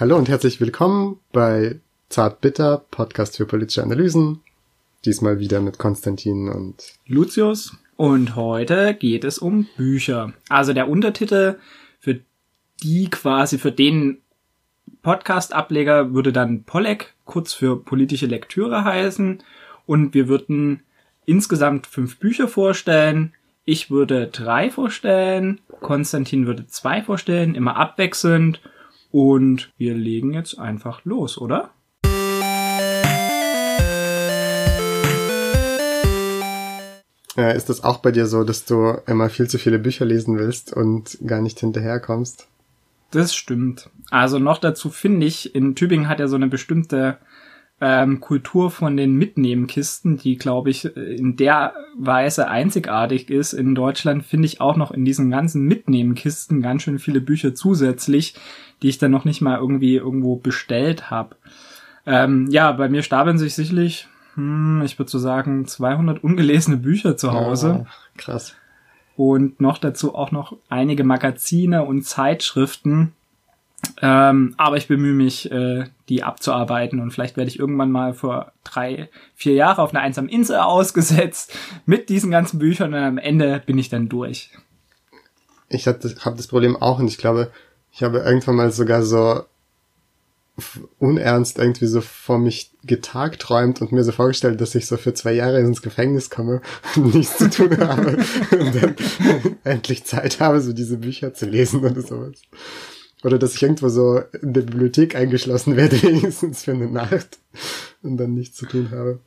Hallo und herzlich willkommen bei Zartbitter, Podcast für politische Analysen. Diesmal wieder mit Konstantin und Lucius. Und heute geht es um Bücher. Also der Untertitel für die quasi für den Podcast-Ableger würde dann Pollek, kurz für politische Lektüre heißen. Und wir würden insgesamt fünf Bücher vorstellen. Ich würde drei vorstellen, Konstantin würde zwei vorstellen, immer abwechselnd. Und wir legen jetzt einfach los, oder? Ist das auch bei dir so, dass du immer viel zu viele Bücher lesen willst und gar nicht hinterherkommst? Das stimmt. Also noch dazu finde ich, in Tübingen hat er so eine bestimmte ähm, Kultur von den Mitnehmenkisten, die, glaube ich, in der Weise einzigartig ist. In Deutschland finde ich auch noch in diesen ganzen Mitnehmenkisten ganz schön viele Bücher zusätzlich, die ich dann noch nicht mal irgendwie irgendwo bestellt habe. Ähm, ja, bei mir stapeln sich sicherlich, hm, ich würde so sagen, 200 ungelesene Bücher zu Hause. Oh, krass. Und noch dazu auch noch einige Magazine und Zeitschriften, ähm, aber ich bemühe mich, äh, die abzuarbeiten und vielleicht werde ich irgendwann mal vor drei, vier Jahre auf einer einsamen Insel ausgesetzt mit diesen ganzen Büchern und am Ende bin ich dann durch. Ich habe das, hab das Problem auch und ich glaube, ich habe irgendwann mal sogar so unernst irgendwie so vor mich getagträumt und mir so vorgestellt, dass ich so für zwei Jahre ins Gefängnis komme und nichts zu tun habe und dann endlich Zeit habe, so diese Bücher zu lesen oder sowas. Oder dass ich irgendwo so in der Bibliothek eingeschlossen werde, wenigstens für eine Nacht und dann nichts zu tun habe.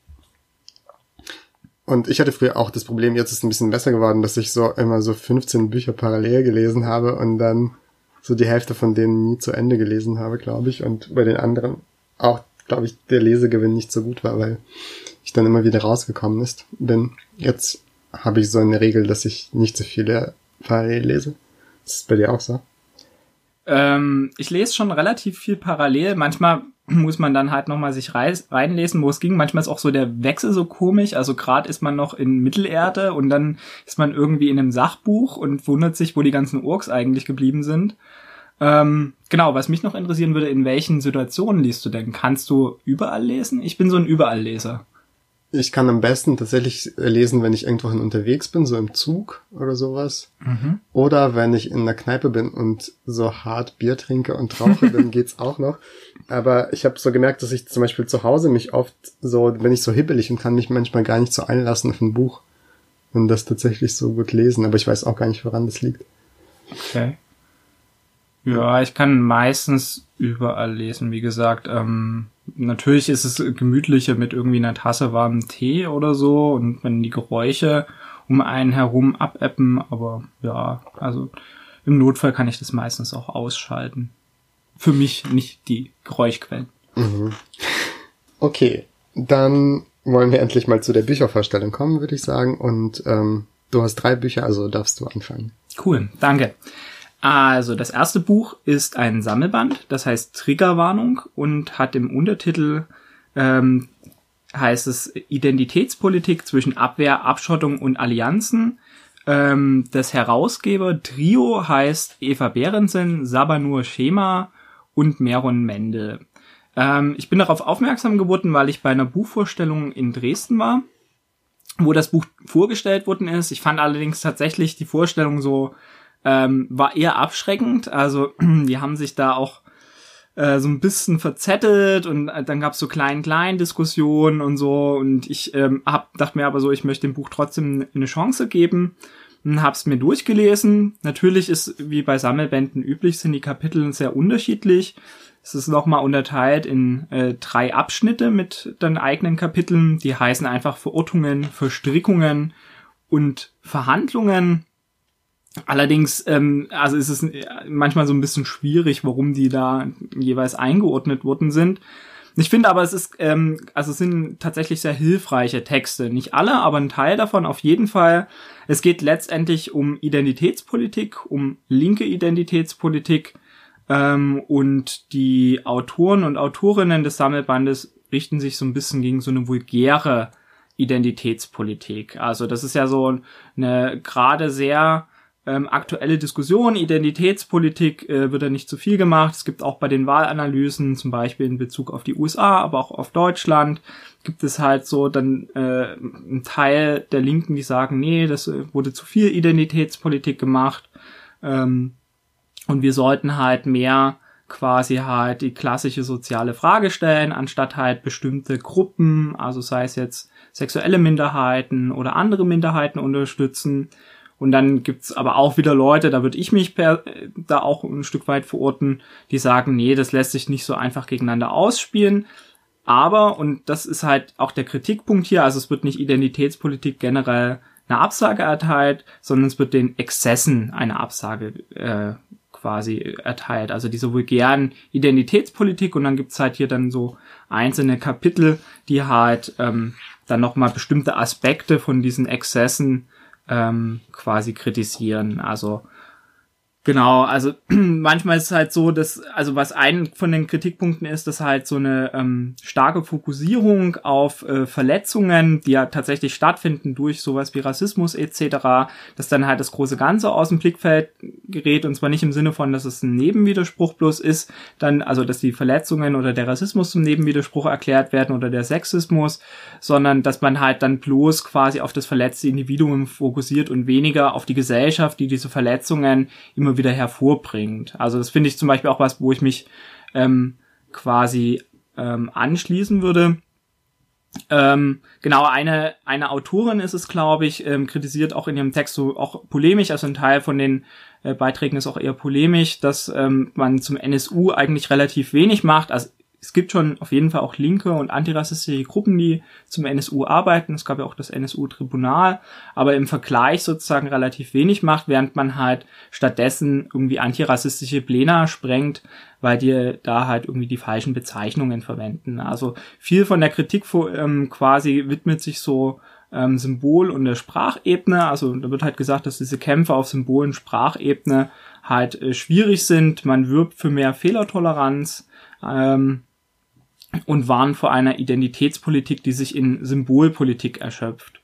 Und ich hatte früher auch das Problem, jetzt ist es ein bisschen besser geworden, dass ich so immer so 15 Bücher parallel gelesen habe und dann so die Hälfte von denen nie zu Ende gelesen habe, glaube ich. Und bei den anderen auch, glaube ich, der Lesegewinn nicht so gut war, weil ich dann immer wieder rausgekommen ist. Denn jetzt habe ich so eine Regel, dass ich nicht so viele parallel lese. Das ist bei dir auch so? Ähm, ich lese schon relativ viel parallel. Manchmal muss man dann halt nochmal sich reinlesen, wo es ging. Manchmal ist auch so der Wechsel so komisch. Also gerade ist man noch in Mittelerde und dann ist man irgendwie in einem Sachbuch und wundert sich, wo die ganzen Orks eigentlich geblieben sind. Ähm, genau, was mich noch interessieren würde, in welchen Situationen liest du denn? Kannst du überall lesen? Ich bin so ein Überallleser. Ich kann am besten tatsächlich lesen, wenn ich irgendwohin unterwegs bin, so im Zug oder sowas. Mhm. Oder wenn ich in einer Kneipe bin und so hart Bier trinke und rauche, dann geht's auch noch. Aber ich habe so gemerkt, dass ich zum Beispiel zu Hause mich oft so, bin ich so hibbelig und kann mich manchmal gar nicht so einlassen auf ein Buch und das tatsächlich so gut lesen. Aber ich weiß auch gar nicht, woran das liegt. Okay. Ja, ich kann meistens überall lesen. Wie gesagt, ähm, natürlich ist es gemütlicher mit irgendwie einer Tasse warmen Tee oder so und wenn die Geräusche um einen herum abappen, aber ja, also im Notfall kann ich das meistens auch ausschalten. Für mich nicht die Geräuschquellen. Mhm. Okay, dann wollen wir endlich mal zu der Büchervorstellung kommen, würde ich sagen. Und ähm, du hast drei Bücher, also darfst du anfangen. Cool, danke. Also, das erste Buch ist ein Sammelband, das heißt Triggerwarnung und hat im Untertitel ähm, heißt es Identitätspolitik zwischen Abwehr, Abschottung und Allianzen. Ähm, das Herausgeber Trio heißt Eva Behrensen, Sabanur Schema und Meron Mendel. Ähm, ich bin darauf aufmerksam geworden, weil ich bei einer Buchvorstellung in Dresden war, wo das Buch vorgestellt worden ist. Ich fand allerdings tatsächlich die Vorstellung so ähm, war eher abschreckend. Also die haben sich da auch äh, so ein bisschen verzettelt und äh, dann gab's so kleinen kleinen Diskussionen und so und ich ähm, hab dachte mir aber so, ich möchte dem Buch trotzdem eine Chance geben und hab's mir durchgelesen. Natürlich ist wie bei Sammelbänden üblich sind die Kapitel sehr unterschiedlich. Es ist nochmal unterteilt in äh, drei Abschnitte mit den eigenen Kapiteln. Die heißen einfach Verortungen, Verstrickungen und Verhandlungen. Allerdings, ähm, also ist es manchmal so ein bisschen schwierig, warum die da jeweils eingeordnet worden sind. Ich finde aber, es ist, ähm, also es sind tatsächlich sehr hilfreiche Texte. Nicht alle, aber ein Teil davon auf jeden Fall. Es geht letztendlich um Identitätspolitik, um linke Identitätspolitik. Ähm, und die Autoren und Autorinnen des Sammelbandes richten sich so ein bisschen gegen so eine vulgäre Identitätspolitik. Also das ist ja so eine gerade sehr ähm, aktuelle Diskussion, Identitätspolitik äh, wird da nicht zu viel gemacht. Es gibt auch bei den Wahlanalysen, zum Beispiel in Bezug auf die USA, aber auch auf Deutschland, gibt es halt so dann äh, einen Teil der Linken, die sagen, nee, das äh, wurde zu viel Identitätspolitik gemacht ähm, und wir sollten halt mehr quasi halt die klassische soziale Frage stellen, anstatt halt bestimmte Gruppen, also sei es jetzt sexuelle Minderheiten oder andere Minderheiten unterstützen. Und dann gibt's aber auch wieder Leute, da würde ich mich per, da auch ein Stück weit verorten, die sagen, nee, das lässt sich nicht so einfach gegeneinander ausspielen. Aber, und das ist halt auch der Kritikpunkt hier, also es wird nicht Identitätspolitik generell eine Absage erteilt, sondern es wird den Exzessen eine Absage äh, quasi erteilt. Also diese vulgären Identitätspolitik und dann gibt's halt hier dann so einzelne Kapitel, die halt ähm, dann nochmal bestimmte Aspekte von diesen Exzessen ähm, quasi kritisieren. Also Genau, also manchmal ist es halt so, dass, also was ein von den Kritikpunkten ist, dass halt so eine ähm, starke Fokussierung auf äh, Verletzungen, die ja tatsächlich stattfinden durch sowas wie Rassismus etc., dass dann halt das große Ganze aus dem Blickfeld gerät und zwar nicht im Sinne von, dass es ein Nebenwiderspruch bloß ist, dann, also dass die Verletzungen oder der Rassismus zum Nebenwiderspruch erklärt werden oder der Sexismus, sondern dass man halt dann bloß quasi auf das verletzte Individuum fokussiert und weniger auf die Gesellschaft, die diese Verletzungen immer immer wieder hervorbringt. Also das finde ich zum Beispiel auch was, wo ich mich ähm, quasi ähm, anschließen würde. Ähm, genau, eine, eine Autorin ist es, glaube ich, ähm, kritisiert auch in ihrem Text so auch polemisch, also ein Teil von den äh, Beiträgen ist auch eher polemisch, dass ähm, man zum NSU eigentlich relativ wenig macht. Also es gibt schon auf jeden Fall auch linke und antirassistische Gruppen, die zum NSU arbeiten. Es gab ja auch das NSU-Tribunal, aber im Vergleich sozusagen relativ wenig macht, während man halt stattdessen irgendwie antirassistische Pläne sprengt, weil die da halt irgendwie die falschen Bezeichnungen verwenden. Also viel von der Kritik ähm, quasi widmet sich so ähm, Symbol- und der Sprachebene. Also da wird halt gesagt, dass diese Kämpfe auf Symbol- und Sprachebene halt äh, schwierig sind. Man wirbt für mehr Fehlertoleranz. Ähm, und warnen vor einer Identitätspolitik, die sich in Symbolpolitik erschöpft.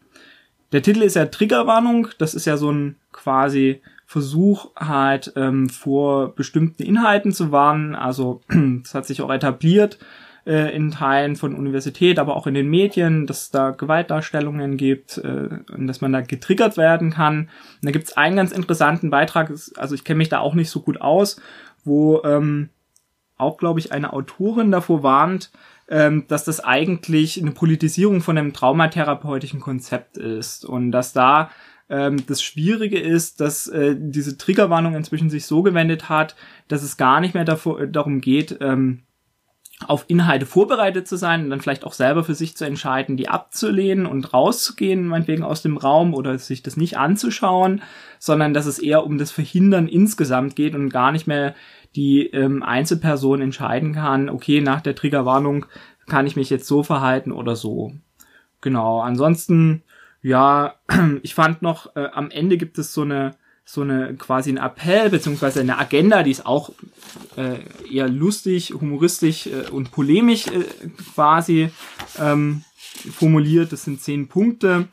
Der Titel ist ja Triggerwarnung, das ist ja so ein quasi Versuch halt ähm, vor bestimmten Inhalten zu warnen. Also das hat sich auch etabliert äh, in Teilen von Universität, aber auch in den Medien, dass da Gewaltdarstellungen gibt äh, und dass man da getriggert werden kann. Und da gibt es einen ganz interessanten Beitrag, also ich kenne mich da auch nicht so gut aus, wo ähm, auch, glaube ich, eine Autorin davor warnt, ähm, dass das eigentlich eine Politisierung von einem traumatherapeutischen Konzept ist und dass da ähm, das Schwierige ist, dass äh, diese Triggerwarnung inzwischen sich so gewendet hat, dass es gar nicht mehr davor, äh, darum geht, ähm, auf Inhalte vorbereitet zu sein und dann vielleicht auch selber für sich zu entscheiden, die abzulehnen und rauszugehen, meinetwegen aus dem Raum oder sich das nicht anzuschauen, sondern dass es eher um das Verhindern insgesamt geht und gar nicht mehr die ähm, Einzelperson entscheiden kann, okay, nach der Triggerwarnung kann ich mich jetzt so verhalten oder so. Genau, ansonsten, ja, ich fand noch, äh, am Ende gibt es so eine, so eine quasi ein Appell beziehungsweise eine Agenda, die ist auch äh, eher lustig, humoristisch äh, und polemisch äh, quasi ähm, formuliert. Das sind zehn Punkte.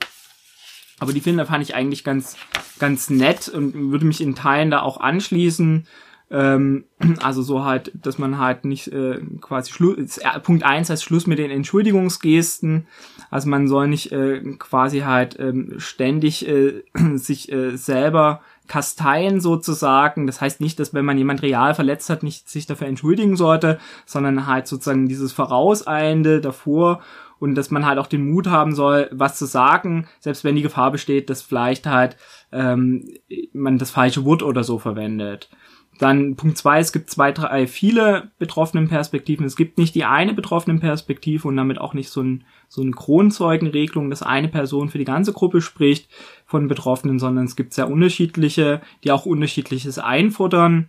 Aber die finde fand ich eigentlich ganz, ganz nett und würde mich in Teilen da auch anschließen. Ähm, also so halt, dass man halt nicht äh, quasi Schluss, Punkt eins heißt Schluss mit den Entschuldigungsgesten. Also man soll nicht äh, quasi halt ähm, ständig äh, sich äh, selber kasteien sozusagen. Das heißt nicht, dass wenn man jemand real verletzt hat, nicht sich dafür entschuldigen sollte, sondern halt sozusagen dieses Vorauseilende davor und dass man halt auch den Mut haben soll, was zu sagen, selbst wenn die Gefahr besteht, dass vielleicht halt ähm, man das falsche Wort oder so verwendet. Dann Punkt zwei, es gibt zwei, drei, viele betroffenen Perspektiven. Es gibt nicht die eine betroffene Perspektive und damit auch nicht so, ein, so eine Kronzeugenregelung, dass eine Person für die ganze Gruppe spricht von Betroffenen, sondern es gibt sehr unterschiedliche, die auch unterschiedliches einfordern.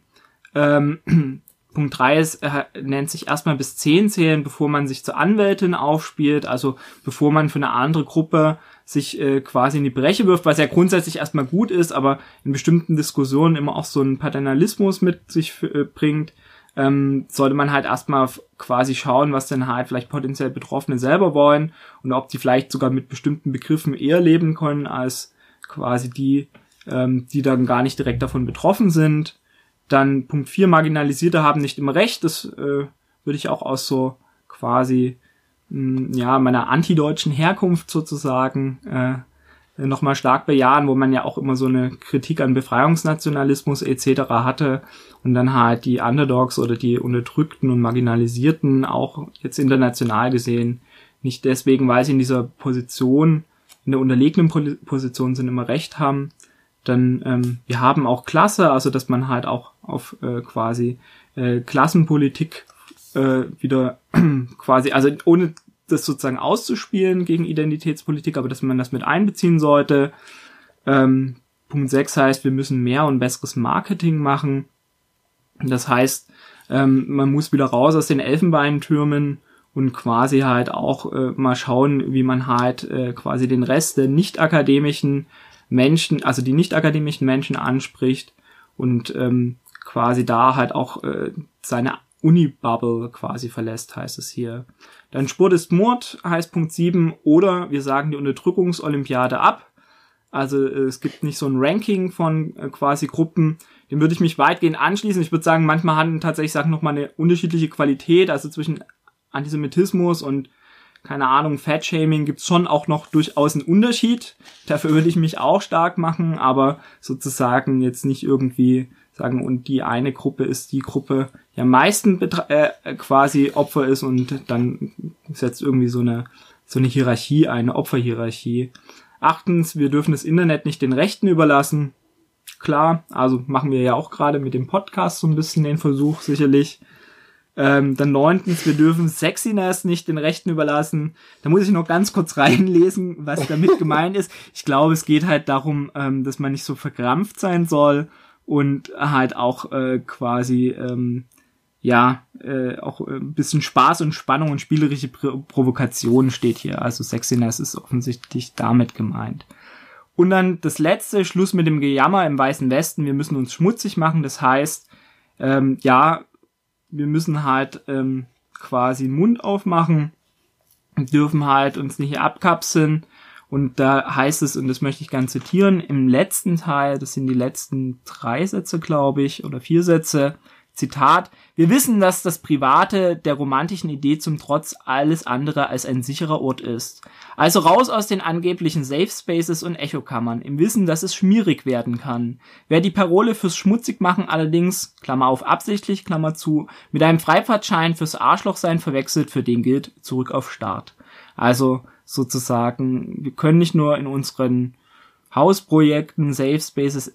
Ähm, Punkt drei ist, er nennt sich erstmal bis zehn zählen, bevor man sich zur Anwältin aufspielt, also bevor man für eine andere Gruppe sich äh, quasi in die Breche wirft, was ja grundsätzlich erstmal gut ist, aber in bestimmten Diskussionen immer auch so einen Paternalismus mit sich äh, bringt, ähm, sollte man halt erstmal quasi schauen, was denn halt vielleicht potenziell Betroffene selber wollen und ob die vielleicht sogar mit bestimmten Begriffen eher leben können als quasi die ähm, die dann gar nicht direkt davon betroffen sind. Dann Punkt 4, Marginalisierte haben nicht immer recht. Das äh, würde ich auch aus so quasi ja meiner antideutschen Herkunft sozusagen äh, nochmal stark bejahen, wo man ja auch immer so eine Kritik an Befreiungsnationalismus etc. hatte und dann halt die Underdogs oder die Unterdrückten und Marginalisierten auch jetzt international gesehen nicht deswegen, weil sie in dieser Position, in der unterlegenen Position sind, immer recht haben. Dann ähm, wir haben auch Klasse, also dass man halt auch auf äh, quasi äh, Klassenpolitik äh, wieder quasi, also ohne das sozusagen auszuspielen gegen Identitätspolitik, aber dass man das mit einbeziehen sollte. Ähm, Punkt 6 heißt, wir müssen mehr und besseres Marketing machen. Das heißt, ähm, man muss wieder raus aus den Elfenbeintürmen und quasi halt auch äh, mal schauen, wie man halt äh, quasi den Rest der nicht akademischen Menschen, also die nicht akademischen Menschen anspricht und ähm, quasi da halt auch äh, seine Uni-Bubble quasi verlässt, heißt es hier. Dann Sport ist Mord heißt Punkt 7 oder wir sagen die Unterdrückungsolympiade ab. Also äh, es gibt nicht so ein Ranking von äh, quasi Gruppen, dem würde ich mich weitgehend anschließen. Ich würde sagen, manchmal haben tatsächlich sagen noch mal eine unterschiedliche Qualität, also zwischen Antisemitismus und keine Ahnung, Fat-Shaming gibt's schon auch noch durchaus einen Unterschied. Dafür würde ich mich auch stark machen, aber sozusagen jetzt nicht irgendwie sagen, und die eine Gruppe ist die Gruppe, die am meisten äh, quasi Opfer ist und dann setzt irgendwie so eine, so eine Hierarchie, eine Opferhierarchie. Achtens, wir dürfen das Internet nicht den Rechten überlassen. Klar, also machen wir ja auch gerade mit dem Podcast so ein bisschen den Versuch, sicherlich. Ähm, dann neuntens, wir dürfen Sexiness nicht den Rechten überlassen. Da muss ich noch ganz kurz reinlesen, was damit gemeint ist. Ich glaube, es geht halt darum, ähm, dass man nicht so verkrampft sein soll und halt auch äh, quasi ähm, ja äh, auch ein bisschen Spaß und Spannung und spielerische Pro Provokation steht hier. Also Sexiness ist offensichtlich damit gemeint. Und dann das letzte, Schluss mit dem Gejammer im Weißen Westen. Wir müssen uns schmutzig machen. Das heißt, ähm, ja, wir müssen halt ähm, quasi Mund aufmachen, dürfen halt uns nicht abkapseln und da heißt es, und das möchte ich ganz zitieren, im letzten Teil, das sind die letzten drei Sätze, glaube ich, oder vier Sätze, Zitat, wir wissen, dass das Private der romantischen Idee zum Trotz alles andere als ein sicherer Ort ist. Also raus aus den angeblichen Safe Spaces und Echokammern, im Wissen, dass es schmierig werden kann. Wer die Parole fürs Schmutzigmachen allerdings, Klammer auf absichtlich, Klammer zu, mit einem Freifahrtschein fürs Arschlochsein verwechselt, für den gilt zurück auf Start. Also, sozusagen, wir können nicht nur in unseren Hausprojekten, Safe Spaces,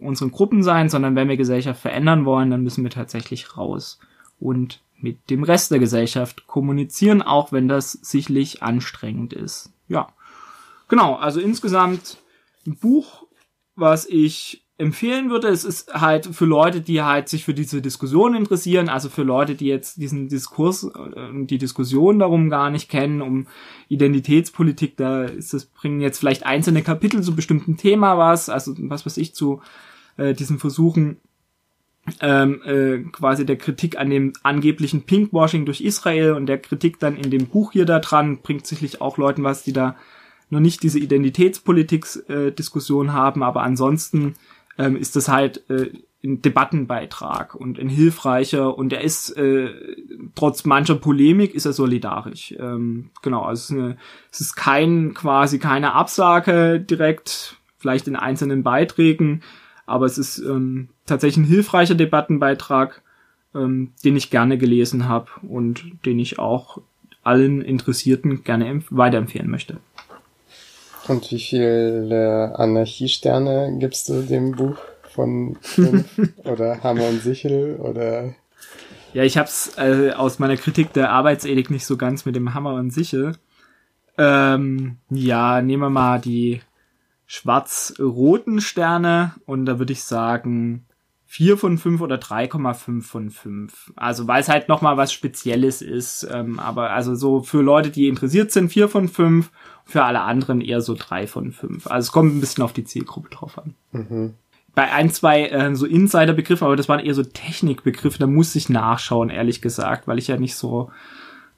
unseren Gruppen sein, sondern wenn wir Gesellschaft verändern wollen, dann müssen wir tatsächlich raus und mit dem Rest der Gesellschaft kommunizieren, auch wenn das sicherlich anstrengend ist. Ja, genau, also insgesamt ein Buch, was ich empfehlen würde. Es ist halt für Leute, die halt sich für diese Diskussion interessieren, also für Leute, die jetzt diesen Diskurs, äh, die Diskussion darum gar nicht kennen, um Identitätspolitik, da ist das, bringen jetzt vielleicht einzelne Kapitel zu bestimmten Thema was, also was weiß ich, zu äh, diesen Versuchen, ähm, äh, quasi der Kritik an dem angeblichen Pinkwashing durch Israel und der Kritik dann in dem Buch hier da dran, bringt sicherlich auch Leuten was, die da noch nicht diese Identitätspolitik-Diskussion äh, haben, aber ansonsten ähm, ist das halt äh, ein Debattenbeitrag und ein hilfreicher und er ist äh, trotz mancher Polemik ist er solidarisch. Ähm, genau, also es ist, eine, es ist kein quasi keine Absage direkt, vielleicht in einzelnen Beiträgen, aber es ist ähm, tatsächlich ein hilfreicher Debattenbeitrag, ähm, den ich gerne gelesen habe und den ich auch allen Interessierten gerne weiterempfehlen möchte. Und wie viele Anarchiesterne gibst du dem Buch von fünf? oder Hammer und Sichel? Oder? Ja, ich hab's äh, aus meiner Kritik der Arbeitsethik nicht so ganz mit dem Hammer und Sichel. Ähm, ja, nehmen wir mal die schwarz-roten Sterne und da würde ich sagen 4 von 5 oder 3,5 von 5. Also weil es halt nochmal was Spezielles ist. Ähm, aber also so für Leute, die interessiert sind, 4 von 5 für alle anderen eher so drei von fünf. Also es kommt ein bisschen auf die Zielgruppe drauf an. Mhm. Bei ein, zwei äh, so Insider-Begriffe, aber das waren eher so Technikbegriffe, da muss ich nachschauen, ehrlich gesagt, weil ich ja nicht so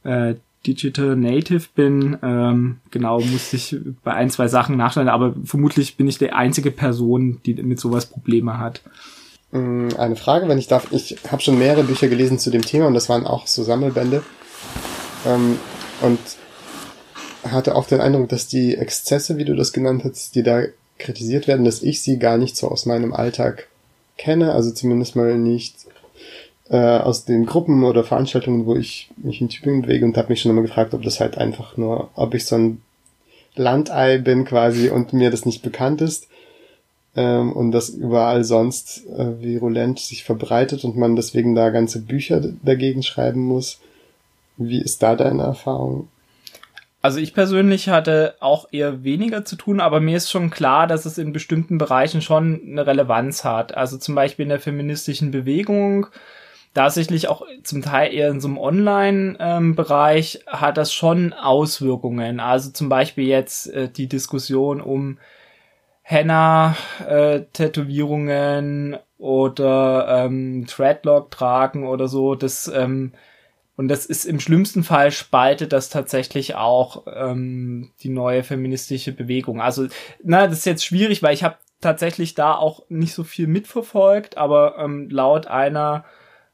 äh, Digital Native bin. Ähm, genau, musste ich bei ein, zwei Sachen nachschauen, aber vermutlich bin ich die einzige Person, die mit sowas Probleme hat. Mm, eine Frage, wenn ich darf. Ich habe schon mehrere Bücher gelesen zu dem Thema und das waren auch so Sammelbände. Ähm, und hatte auch den Eindruck, dass die Exzesse, wie du das genannt hast, die da kritisiert werden, dass ich sie gar nicht so aus meinem Alltag kenne, also zumindest mal nicht äh, aus den Gruppen oder Veranstaltungen, wo ich mich in Tübingen bewege und habe mich schon immer gefragt, ob das halt einfach nur, ob ich so ein Landei bin quasi und mir das nicht bekannt ist ähm, und das überall sonst äh, virulent sich verbreitet und man deswegen da ganze Bücher dagegen schreiben muss. Wie ist da deine Erfahrung? Also ich persönlich hatte auch eher weniger zu tun, aber mir ist schon klar, dass es in bestimmten Bereichen schon eine Relevanz hat. Also zum Beispiel in der feministischen Bewegung, tatsächlich auch zum Teil eher in so einem Online-Bereich ähm, hat das schon Auswirkungen. Also zum Beispiel jetzt äh, die Diskussion um Henna-Tätowierungen äh, oder ähm, Threadlock tragen oder so. Das ähm, und das ist im schlimmsten Fall spaltet das tatsächlich auch ähm, die neue feministische Bewegung. Also, na, das ist jetzt schwierig, weil ich habe tatsächlich da auch nicht so viel mitverfolgt, aber ähm, laut einer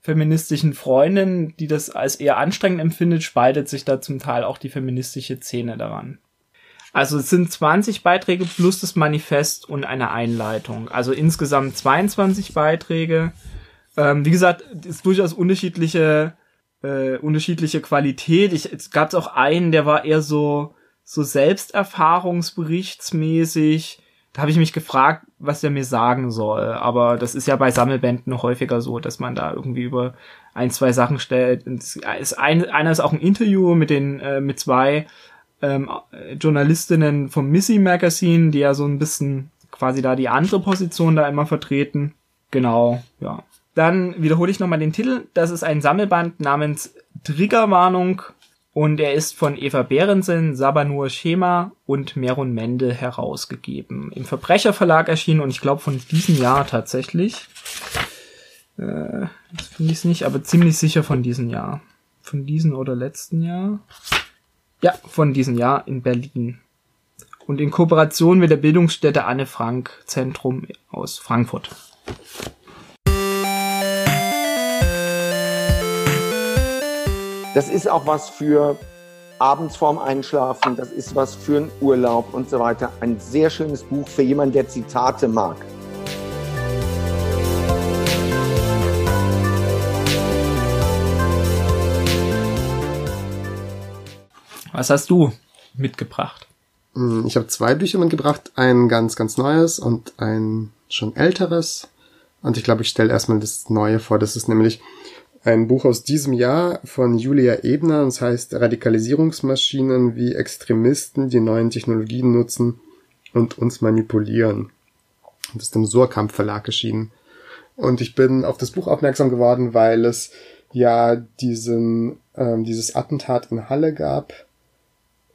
feministischen Freundin, die das als eher anstrengend empfindet, spaltet sich da zum Teil auch die feministische Szene daran. Also es sind 20 Beiträge plus das Manifest und eine Einleitung. Also insgesamt 22 Beiträge. Ähm, wie gesagt, ist durchaus unterschiedliche äh, unterschiedliche Qualität. Ich, es gab auch einen, der war eher so so selbsterfahrungsberichtsmäßig da habe ich mich gefragt, was der mir sagen soll. Aber das ist ja bei Sammelbänden häufiger so, dass man da irgendwie über ein, zwei Sachen stellt. ist ein, einer ist auch ein Interview mit den, äh, mit zwei ähm, Journalistinnen vom Missy Magazine, die ja so ein bisschen quasi da die andere Position da immer vertreten. Genau, ja. Dann wiederhole ich nochmal den Titel. Das ist ein Sammelband namens Triggerwarnung und er ist von Eva Behrensen, Sabanur Schema und Merun Mende herausgegeben. Im Verbrecherverlag erschienen und ich glaube von diesem Jahr tatsächlich. Äh, das finde ich es nicht, aber ziemlich sicher von diesem Jahr. Von diesem oder letzten Jahr? Ja, von diesem Jahr in Berlin. Und in Kooperation mit der Bildungsstätte Anne Frank Zentrum aus Frankfurt. Das ist auch was für abends vorm Einschlafen, das ist was für einen Urlaub und so weiter. Ein sehr schönes Buch für jemanden, der Zitate mag. Was hast du mitgebracht? Hm, ich habe zwei Bücher mitgebracht, ein ganz, ganz neues und ein schon älteres. Und ich glaube, ich stelle erstmal das Neue vor. Das ist nämlich ein Buch aus diesem Jahr von Julia Ebner, das heißt Radikalisierungsmaschinen, wie Extremisten die neuen Technologien nutzen und uns manipulieren. Das ist im Surkamp Verlag erschienen. Und ich bin auf das Buch aufmerksam geworden, weil es ja diesen, ähm, dieses Attentat in Halle gab.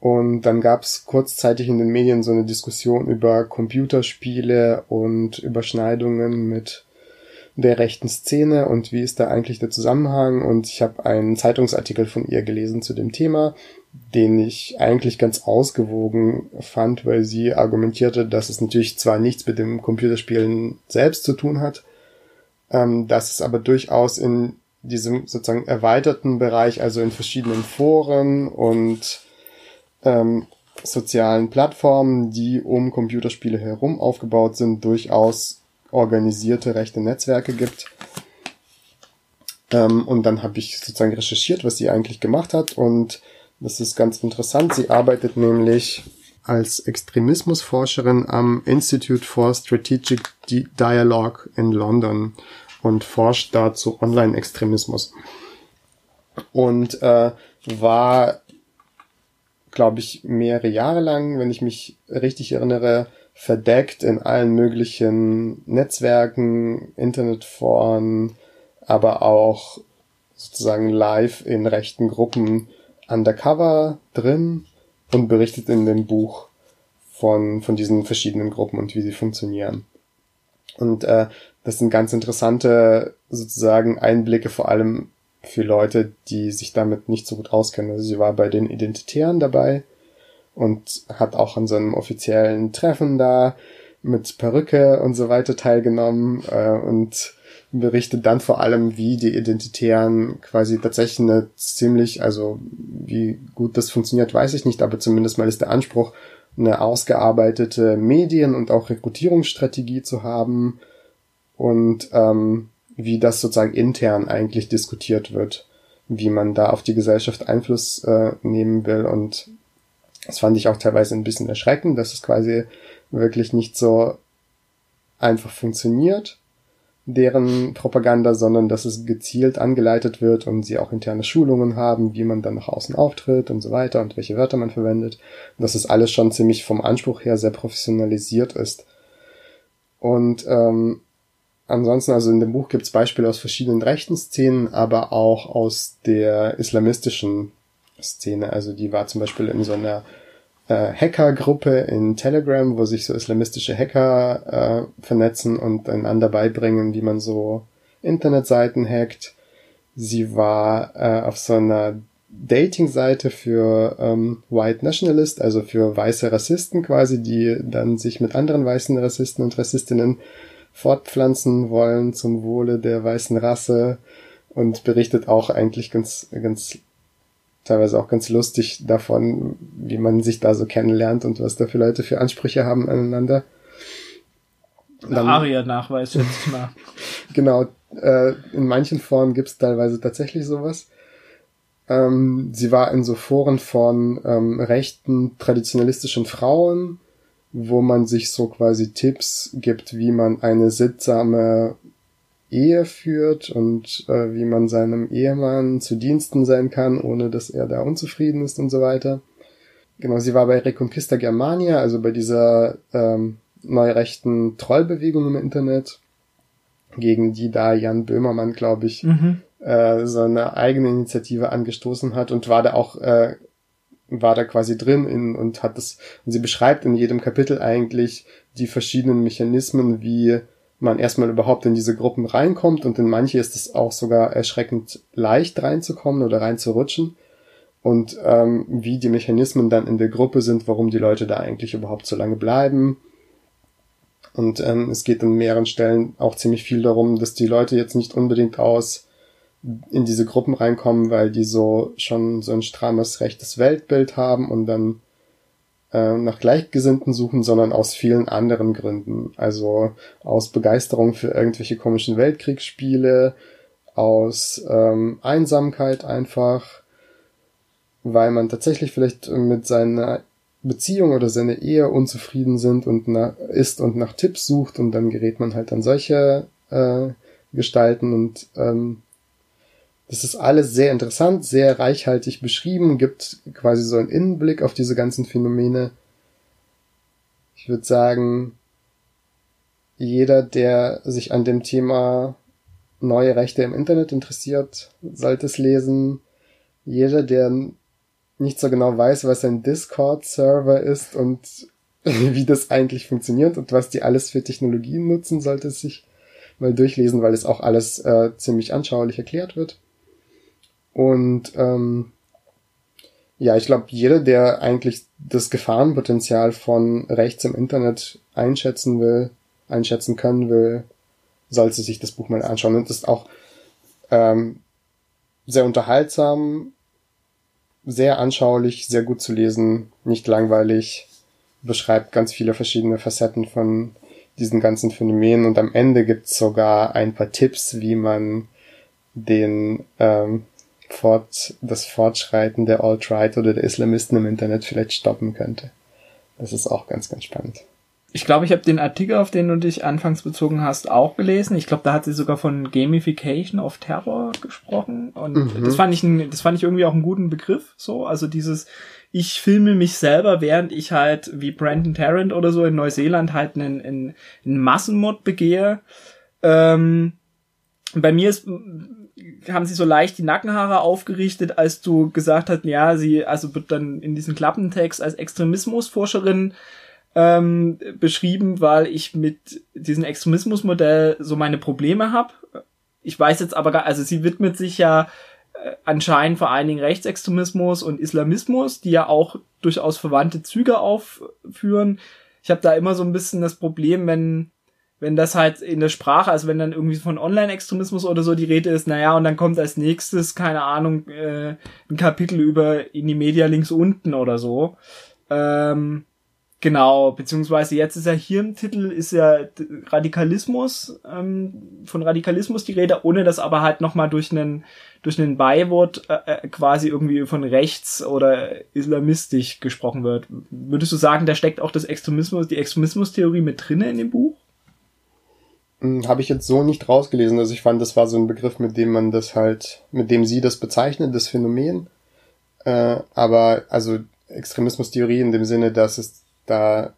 Und dann gab es kurzzeitig in den Medien so eine Diskussion über Computerspiele und Überschneidungen mit der rechten Szene und wie ist da eigentlich der Zusammenhang. Und ich habe einen Zeitungsartikel von ihr gelesen zu dem Thema, den ich eigentlich ganz ausgewogen fand, weil sie argumentierte, dass es natürlich zwar nichts mit dem Computerspielen selbst zu tun hat, ähm, dass es aber durchaus in diesem sozusagen erweiterten Bereich, also in verschiedenen Foren und ähm, sozialen Plattformen, die um Computerspiele herum aufgebaut sind, durchaus organisierte rechte Netzwerke gibt. Ähm, und dann habe ich sozusagen recherchiert, was sie eigentlich gemacht hat. Und das ist ganz interessant. Sie arbeitet nämlich als Extremismusforscherin am Institute for Strategic Dialogue in London und forscht dazu Online-Extremismus. Und äh, war, glaube ich, mehrere Jahre lang, wenn ich mich richtig erinnere, verdeckt in allen möglichen Netzwerken, Internetforen, aber auch sozusagen live in rechten Gruppen undercover drin und berichtet in dem Buch von, von diesen verschiedenen Gruppen und wie sie funktionieren. Und äh, das sind ganz interessante sozusagen Einblicke vor allem für Leute, die sich damit nicht so gut auskennen. Also sie war bei den Identitären dabei und hat auch an so einem offiziellen Treffen da mit Perücke und so weiter teilgenommen äh, und berichtet dann vor allem, wie die Identitären quasi tatsächlich eine ziemlich, also wie gut das funktioniert, weiß ich nicht, aber zumindest mal ist der Anspruch, eine ausgearbeitete Medien- und auch Rekrutierungsstrategie zu haben und ähm, wie das sozusagen intern eigentlich diskutiert wird, wie man da auf die Gesellschaft Einfluss äh, nehmen will. Und das fand ich auch teilweise ein bisschen erschreckend, dass es quasi wirklich nicht so einfach funktioniert, deren Propaganda, sondern dass es gezielt angeleitet wird und sie auch interne Schulungen haben, wie man dann nach außen auftritt und so weiter und welche Wörter man verwendet. Dass es alles schon ziemlich vom Anspruch her sehr professionalisiert ist. Und ähm, ansonsten, also in dem Buch gibt es Beispiele aus verschiedenen rechten Szenen, aber auch aus der islamistischen Szene. Also die war zum Beispiel in so einer äh, Hackergruppe in Telegram, wo sich so islamistische Hacker äh, vernetzen und einander beibringen, wie man so Internetseiten hackt. Sie war äh, auf so einer Dating-Seite für ähm, White Nationalist, also für weiße Rassisten quasi, die dann sich mit anderen weißen Rassisten und Rassistinnen fortpflanzen wollen zum Wohle der weißen Rasse und berichtet auch eigentlich ganz, ganz teilweise auch ganz lustig davon, wie man sich da so kennenlernt und was da für Leute für Ansprüche haben aneinander. Aria-Nachweis, schätze ich mal. genau, äh, in manchen Foren gibt es teilweise tatsächlich sowas. Ähm, sie war in so Foren von ähm, rechten, traditionalistischen Frauen, wo man sich so quasi Tipps gibt, wie man eine sittsame Ehe führt und äh, wie man seinem Ehemann zu Diensten sein kann, ohne dass er da unzufrieden ist und so weiter. Genau, sie war bei Reconquista Germania, also bei dieser ähm, neurechten Trollbewegung im Internet, gegen die da Jan Böhmermann, glaube ich, mhm. äh, so eine eigene Initiative angestoßen hat und war da auch äh, war da quasi drin in, und hat das, und sie beschreibt in jedem Kapitel eigentlich die verschiedenen Mechanismen, wie man erstmal überhaupt in diese Gruppen reinkommt und in manche ist es auch sogar erschreckend leicht reinzukommen oder reinzurutschen und ähm, wie die Mechanismen dann in der Gruppe sind, warum die Leute da eigentlich überhaupt so lange bleiben. Und ähm, es geht an mehreren Stellen auch ziemlich viel darum, dass die Leute jetzt nicht unbedingt aus in diese Gruppen reinkommen, weil die so schon so ein strammes rechtes Weltbild haben und dann äh, nach Gleichgesinnten suchen, sondern aus vielen anderen Gründen. Also aus Begeisterung für irgendwelche komischen Weltkriegsspiele, aus ähm, Einsamkeit einfach, weil man tatsächlich vielleicht mit seiner Beziehung oder seiner Ehe unzufrieden sind und nach, ist und nach Tipps sucht und dann gerät man halt an solche äh, Gestalten und ähm, das ist alles sehr interessant, sehr reichhaltig beschrieben, gibt quasi so einen Innenblick auf diese ganzen Phänomene. Ich würde sagen, jeder, der sich an dem Thema neue Rechte im Internet interessiert, sollte es lesen. Jeder, der nicht so genau weiß, was ein Discord-Server ist und wie das eigentlich funktioniert und was die alles für Technologien nutzen, sollte es sich mal durchlesen, weil es auch alles äh, ziemlich anschaulich erklärt wird. Und ähm, ja, ich glaube, jeder, der eigentlich das Gefahrenpotenzial von rechts im Internet einschätzen will, einschätzen können will, sollte sich das Buch mal anschauen. Und ist auch ähm, sehr unterhaltsam, sehr anschaulich, sehr gut zu lesen, nicht langweilig, beschreibt ganz viele verschiedene Facetten von diesen ganzen Phänomenen und am Ende gibt's sogar ein paar Tipps, wie man den ähm, fort, das Fortschreiten der Alt-Right oder der Islamisten im Internet vielleicht stoppen könnte. Das ist auch ganz, ganz spannend. Ich glaube, ich habe den Artikel, auf den du dich anfangs bezogen hast, auch gelesen. Ich glaube, da hat sie sogar von Gamification of Terror gesprochen. Und mhm. das fand ich, ein, das fand ich irgendwie auch einen guten Begriff. So, also dieses, ich filme mich selber, während ich halt wie Brandon Tarrant oder so in Neuseeland halt einen, einen, einen Massenmord begehe. Ähm, bei mir ist haben sie so leicht die Nackenhaare aufgerichtet, als du gesagt hast, ja, sie also wird dann in diesem Klappentext als Extremismusforscherin ähm, beschrieben, weil ich mit diesem Extremismusmodell so meine Probleme habe. ich weiß jetzt aber gar, also sie widmet sich ja äh, anscheinend vor allen Dingen Rechtsextremismus und Islamismus, die ja auch durchaus verwandte Züge aufführen. Ich habe da immer so ein bisschen das Problem, wenn wenn das halt in der Sprache, also wenn dann irgendwie von Online-Extremismus oder so die Rede ist, naja, und dann kommt als nächstes, keine Ahnung, äh, ein Kapitel über in die Media links unten oder so. Ähm, Genau, beziehungsweise jetzt ist ja hier im Titel ist ja Radikalismus, ähm, von Radikalismus die Rede, ohne dass aber halt nochmal durch einen, durch einen Beiwort äh, äh, quasi irgendwie von rechts oder islamistisch gesprochen wird. Würdest du sagen, da steckt auch das Extremismus, die Extremismustheorie mit drinne in dem Buch? Hm, Habe ich jetzt so nicht rausgelesen. Also ich fand, das war so ein Begriff, mit dem man das halt, mit dem sie das bezeichnet, das Phänomen. Äh, aber also Extremismustheorie in dem Sinne, dass es da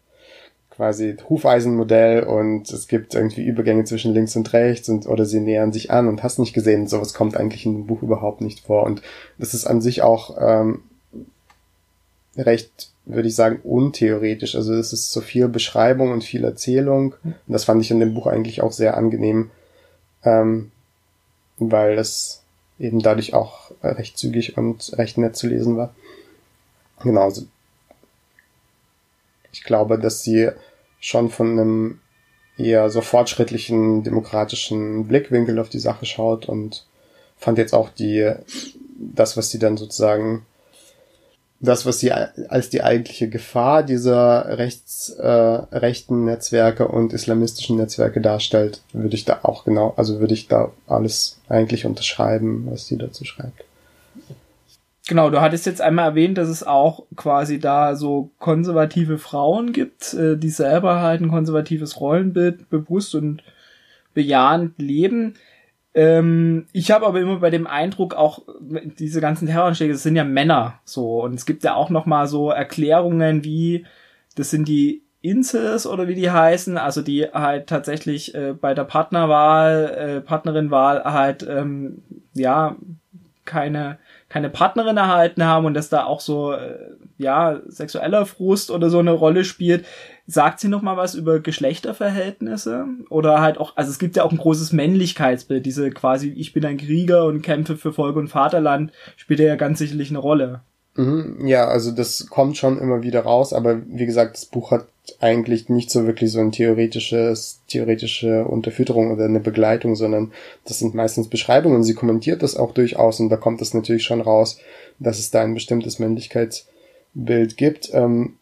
quasi Hufeisenmodell und es gibt irgendwie Übergänge zwischen links und rechts und oder sie nähern sich an und hast nicht gesehen, sowas kommt eigentlich in dem Buch überhaupt nicht vor und das ist an sich auch ähm, recht, würde ich sagen, untheoretisch. Also es ist so viel Beschreibung und viel Erzählung und das fand ich in dem Buch eigentlich auch sehr angenehm, ähm, weil es eben dadurch auch recht zügig und recht nett zu lesen war. Genau, ich glaube, dass sie schon von einem eher so fortschrittlichen demokratischen Blickwinkel auf die Sache schaut und fand jetzt auch die, das, was sie dann sozusagen, das, was sie als die eigentliche Gefahr dieser rechts, äh, rechten Netzwerke und islamistischen Netzwerke darstellt, würde ich da auch genau, also würde ich da alles eigentlich unterschreiben, was sie dazu schreibt. Genau, du hattest jetzt einmal erwähnt, dass es auch quasi da so konservative Frauen gibt, äh, die selber halt ein konservatives Rollenbild bewusst und bejahend leben. Ähm, ich habe aber immer bei dem Eindruck auch diese ganzen Terroranschläge, das sind ja Männer so und es gibt ja auch noch mal so Erklärungen wie das sind die Incels oder wie die heißen, also die halt tatsächlich äh, bei der Partnerwahl, äh, Partnerinwahl halt ähm, ja keine keine Partnerin erhalten haben und dass da auch so äh, ja sexueller Frust oder so eine Rolle spielt. Sagt sie noch mal was über Geschlechterverhältnisse oder halt auch also es gibt ja auch ein großes Männlichkeitsbild, diese quasi ich bin ein Krieger und kämpfe für Volk und Vaterland spielt ja ganz sicherlich eine Rolle. Mhm, ja, also das kommt schon immer wieder raus, aber wie gesagt, das Buch hat eigentlich nicht so wirklich so ein theoretisches, theoretische Unterfütterung oder eine Begleitung, sondern das sind meistens Beschreibungen. Sie kommentiert das auch durchaus und da kommt es natürlich schon raus, dass es da ein bestimmtes Männlichkeitsbild gibt. Ähm,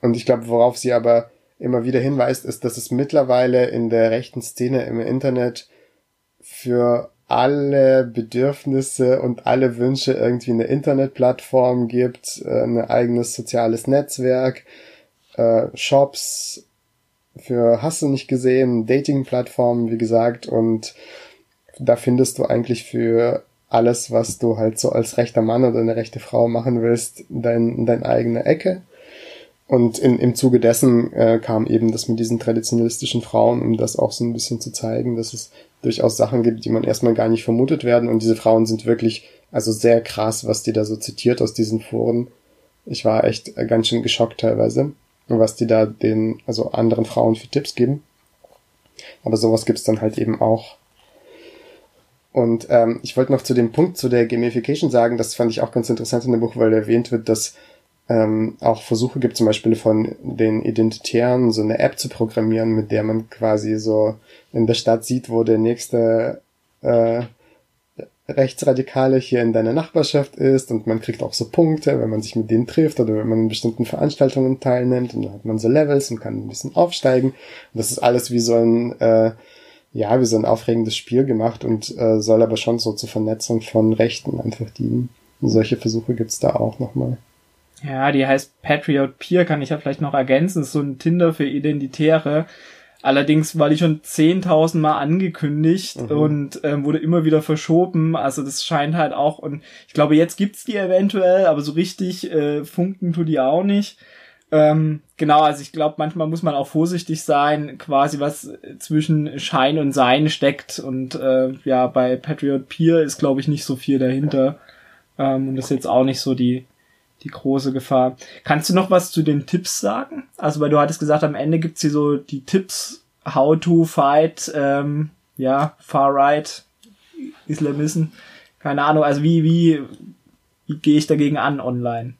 und ich glaube, worauf sie aber immer wieder hinweist, ist, dass es mittlerweile in der rechten Szene im Internet für alle Bedürfnisse und alle Wünsche irgendwie eine Internetplattform gibt, äh, ein eigenes soziales Netzwerk, äh, Shops für hast du nicht gesehen, Dating-Plattformen, wie gesagt, und da findest du eigentlich für alles, was du halt so als rechter Mann oder eine rechte Frau machen willst, dein, deine eigene Ecke. Und in, im Zuge dessen äh, kam eben das mit diesen traditionalistischen Frauen, um das auch so ein bisschen zu zeigen, dass es durchaus Sachen gibt, die man erstmal gar nicht vermutet werden. Und diese Frauen sind wirklich, also sehr krass, was die da so zitiert aus diesen Foren. Ich war echt ganz schön geschockt teilweise, was die da den, also anderen Frauen für Tipps geben. Aber sowas gibt's dann halt eben auch. Und ähm, ich wollte noch zu dem Punkt zu der Gamification sagen, das fand ich auch ganz interessant in dem Buch, weil erwähnt wird, dass ähm, auch Versuche gibt, zum Beispiel von den Identitären so eine App zu programmieren, mit der man quasi so in der Stadt sieht, wo der nächste äh, Rechtsradikale hier in deiner Nachbarschaft ist und man kriegt auch so Punkte, wenn man sich mit denen trifft oder wenn man in bestimmten Veranstaltungen teilnimmt und dann hat man so Levels und kann ein bisschen aufsteigen. Und das ist alles wie so ein, äh, ja, wie so ein aufregendes Spiel gemacht und äh, soll aber schon so zur Vernetzung von Rechten einfach dienen. Und solche Versuche gibt's da auch nochmal. Ja, die heißt Patriot Peer, kann ich ja vielleicht noch ergänzen. Das ist so ein Tinder für Identitäre. Allerdings war die schon 10.000 Mal angekündigt mhm. und ähm, wurde immer wieder verschoben. Also das scheint halt auch, und ich glaube, jetzt gibt's die eventuell, aber so richtig äh, funken tut die auch nicht. Ähm, genau, also ich glaube, manchmal muss man auch vorsichtig sein, quasi was zwischen Schein und Sein steckt. Und äh, ja, bei Patriot Peer ist, glaube ich, nicht so viel dahinter. Ähm, und das ist jetzt auch nicht so die die große Gefahr. Kannst du noch was zu den Tipps sagen? Also, weil du hattest gesagt, am Ende gibt's hier so die Tipps, how to fight, ähm, ja, far right Islamisten. Keine Ahnung, also wie, wie, wie gehe ich dagegen an online?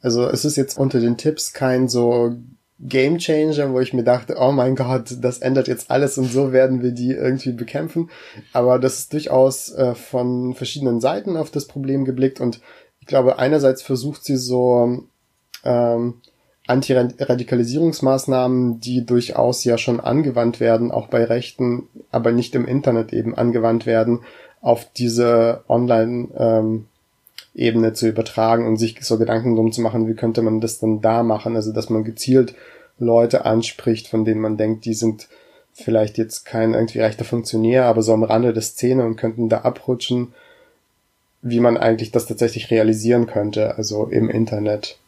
Also es ist jetzt unter den Tipps kein so Game Changer, wo ich mir dachte, oh mein Gott, das ändert jetzt alles und so werden wir die irgendwie bekämpfen. Aber das ist durchaus äh, von verschiedenen Seiten auf das Problem geblickt und glaube, einerseits versucht sie so ähm, Antiradikalisierungsmaßnahmen, die durchaus ja schon angewandt werden, auch bei Rechten, aber nicht im Internet eben angewandt werden, auf diese Online- ähm, Ebene zu übertragen und sich so Gedanken drum zu machen, wie könnte man das dann da machen, also dass man gezielt Leute anspricht, von denen man denkt, die sind vielleicht jetzt kein irgendwie rechter Funktionär, aber so am Rande der Szene und könnten da abrutschen, wie man eigentlich das tatsächlich realisieren könnte, also im Internet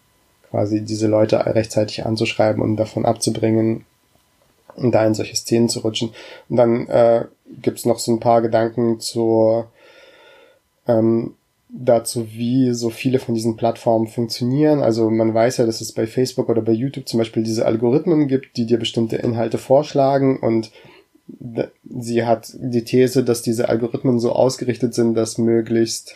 quasi diese Leute rechtzeitig anzuschreiben und davon abzubringen und da in solche Szenen zu rutschen. Und dann äh, gibt's noch so ein paar Gedanken zur ähm, dazu, wie so viele von diesen Plattformen funktionieren. Also man weiß ja, dass es bei Facebook oder bei YouTube zum Beispiel diese Algorithmen gibt, die dir bestimmte Inhalte vorschlagen und sie hat die These, dass diese Algorithmen so ausgerichtet sind, dass möglichst,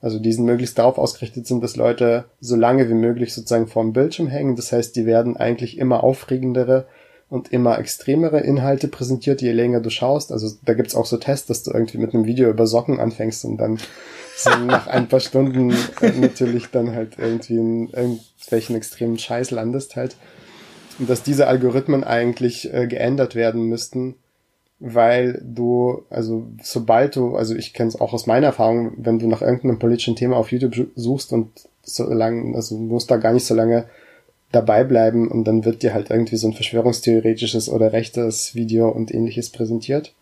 also diesen möglichst darauf ausgerichtet sind, dass Leute so lange wie möglich sozusagen vorm Bildschirm hängen. Das heißt, die werden eigentlich immer aufregendere und immer extremere Inhalte präsentiert, je länger du schaust. Also da gibt's auch so Tests, dass du irgendwie mit einem Video über Socken anfängst und dann so nach ein paar Stunden äh, natürlich dann halt irgendwie in irgendwelchen extremen Scheiß landest halt. Und dass diese Algorithmen eigentlich äh, geändert werden müssten, weil du, also sobald du, also ich kenne es auch aus meiner Erfahrung, wenn du nach irgendeinem politischen Thema auf YouTube suchst und so lange, also du musst da gar nicht so lange dabei bleiben und dann wird dir halt irgendwie so ein verschwörungstheoretisches oder rechtes Video und ähnliches präsentiert.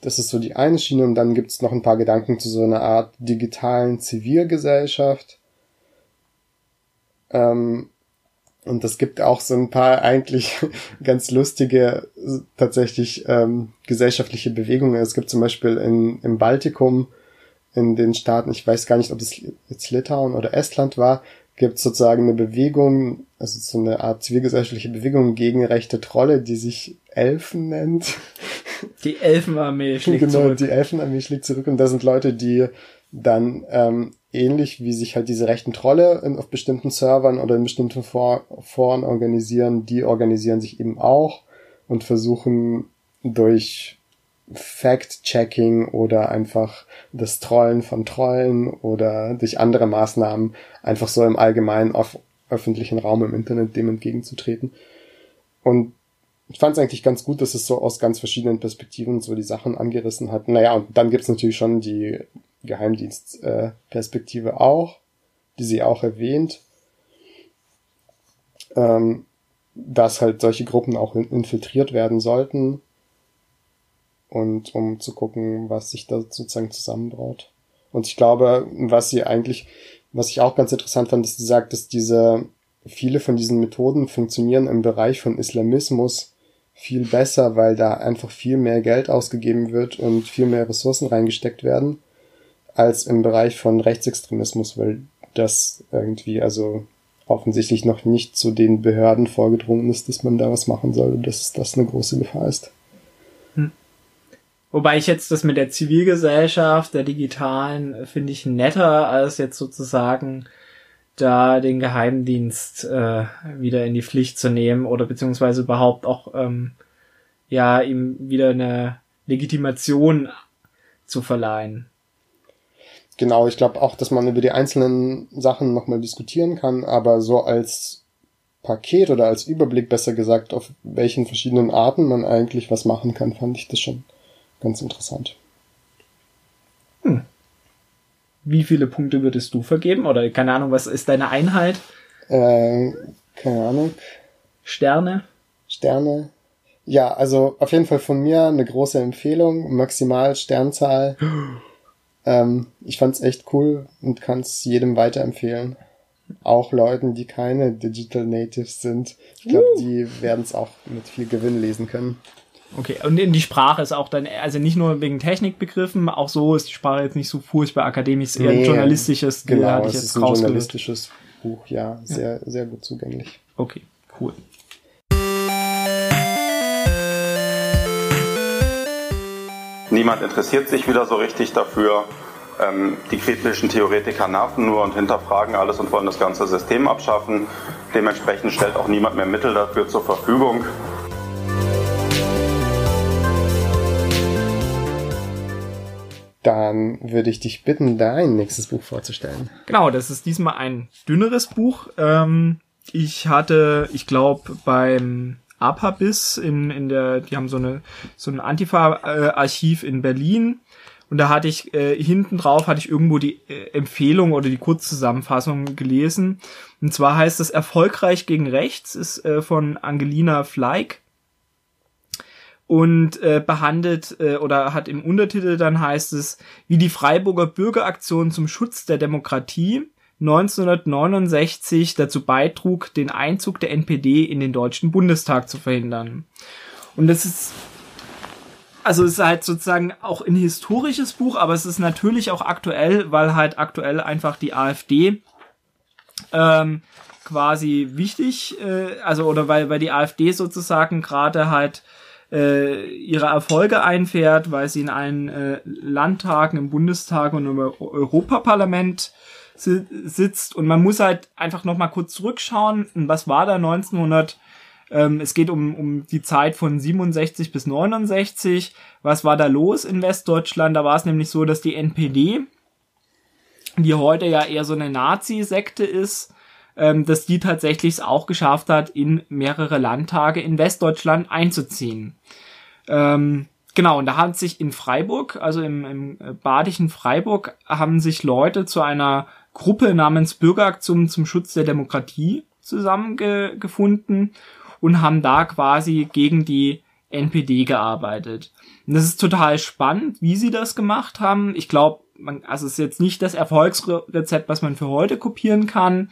Das ist so die eine Schiene und dann gibt's noch ein paar Gedanken zu so einer Art digitalen Zivilgesellschaft. Ähm, und das gibt auch so ein paar eigentlich ganz lustige tatsächlich ähm, gesellschaftliche Bewegungen. Es gibt zum Beispiel in, im Baltikum, in den Staaten, ich weiß gar nicht, ob es jetzt Litauen oder Estland war, gibt sozusagen eine Bewegung, also so eine Art zivilgesellschaftliche Bewegung gegen rechte Trolle, die sich Elfen nennt. Die Elfenarmee schlägt genau, zurück. Genau, die Elfenarmee schlägt zurück und da sind Leute, die dann ähm, ähnlich wie sich halt diese rechten Trolle in, auf bestimmten Servern oder in bestimmten For Foren organisieren, die organisieren sich eben auch und versuchen durch Fact-Checking oder einfach das Trollen von Trollen oder durch andere Maßnahmen einfach so im Allgemeinen auf öffentlichen Raum im Internet dem entgegenzutreten. Und ich fand es eigentlich ganz gut, dass es so aus ganz verschiedenen Perspektiven so die Sachen angerissen hat. Naja, und dann gibt's natürlich schon die Geheimdienstperspektive äh, auch, die sie auch erwähnt, ähm, dass halt solche Gruppen auch infiltriert werden sollten und um zu gucken, was sich da sozusagen zusammenbraut. Und ich glaube, was sie eigentlich, was ich auch ganz interessant fand, ist, sie sagt, dass diese viele von diesen Methoden funktionieren im Bereich von Islamismus viel besser, weil da einfach viel mehr Geld ausgegeben wird und viel mehr Ressourcen reingesteckt werden, als im Bereich von Rechtsextremismus, weil das irgendwie also offensichtlich noch nicht zu den Behörden vorgedrungen ist, dass man da was machen soll und dass das eine große Gefahr ist. Wobei ich jetzt das mit der Zivilgesellschaft, der digitalen, finde ich netter, als jetzt sozusagen da den Geheimdienst äh, wieder in die Pflicht zu nehmen oder beziehungsweise überhaupt auch ähm, ja ihm wieder eine Legitimation zu verleihen. Genau, ich glaube auch, dass man über die einzelnen Sachen nochmal diskutieren kann, aber so als Paket oder als Überblick besser gesagt, auf welchen verschiedenen Arten man eigentlich was machen kann, fand ich das schon ganz interessant. Hm. Wie viele Punkte würdest du vergeben? Oder keine Ahnung, was ist deine Einheit? Äh, keine Ahnung. Sterne? Sterne. Ja, also auf jeden Fall von mir eine große Empfehlung, maximal Sternzahl. ähm, ich fand's echt cool und kann's jedem weiterempfehlen. Auch Leuten, die keine Digital Natives sind. Ich glaube, uh. die werden es auch mit viel Gewinn lesen können. Okay, und in die Sprache ist auch dann, also nicht nur wegen Technikbegriffen, auch so ist die Sprache jetzt nicht so furchtbar akademisch, eher nee, ein journalistisches, genau, hatte ich jetzt ist ein journalistisches Buch, ja, sehr, ja. sehr gut zugänglich. Okay, cool. Niemand interessiert sich wieder so richtig dafür. Ähm, die kritischen Theoretiker nerven nur und hinterfragen alles und wollen das ganze System abschaffen. Dementsprechend stellt auch niemand mehr Mittel dafür zur Verfügung. Dann würde ich dich bitten, dein nächstes Buch vorzustellen. Genau, das ist diesmal ein dünneres Buch. Ähm, ich hatte, ich glaube, beim APABIS in, in der, die haben so eine so ein Antifa-Archiv in Berlin und da hatte ich äh, hinten drauf hatte ich irgendwo die äh, Empfehlung oder die Kurzzusammenfassung gelesen. Und zwar heißt es Erfolgreich gegen Rechts, ist äh, von Angelina Fleig und äh, behandelt äh, oder hat im Untertitel dann heißt es, wie die Freiburger Bürgeraktion zum Schutz der Demokratie 1969 dazu beitrug, den Einzug der NPD in den Deutschen Bundestag zu verhindern. Und das ist also es ist halt sozusagen auch ein historisches Buch, aber es ist natürlich auch aktuell, weil halt aktuell einfach die AfD ähm, quasi wichtig, äh, also oder weil, weil die AfD sozusagen gerade halt äh, ihre Erfolge einfährt, weil sie in allen äh, Landtagen, im Bundestag und im Europaparlament si sitzt. Und man muss halt einfach noch mal kurz zurückschauen, was war da 1900 ähm, es geht um, um die Zeit von 67 bis 69. Was war da los in Westdeutschland? Da war es nämlich so, dass die NPD, die heute ja eher so eine Nazi-Sekte ist, ähm, dass die tatsächlich es auch geschafft hat, in mehrere Landtage in Westdeutschland einzuziehen. Ähm, genau, und da haben sich in Freiburg, also im, im badischen Freiburg, haben sich Leute zu einer Gruppe namens Bürgeraktion zum Schutz der Demokratie zusammengefunden und haben da quasi gegen die NPD gearbeitet. Und das ist total spannend, wie sie das gemacht haben. Ich glaube, also es ist jetzt nicht das Erfolgsrezept, was man für heute kopieren kann,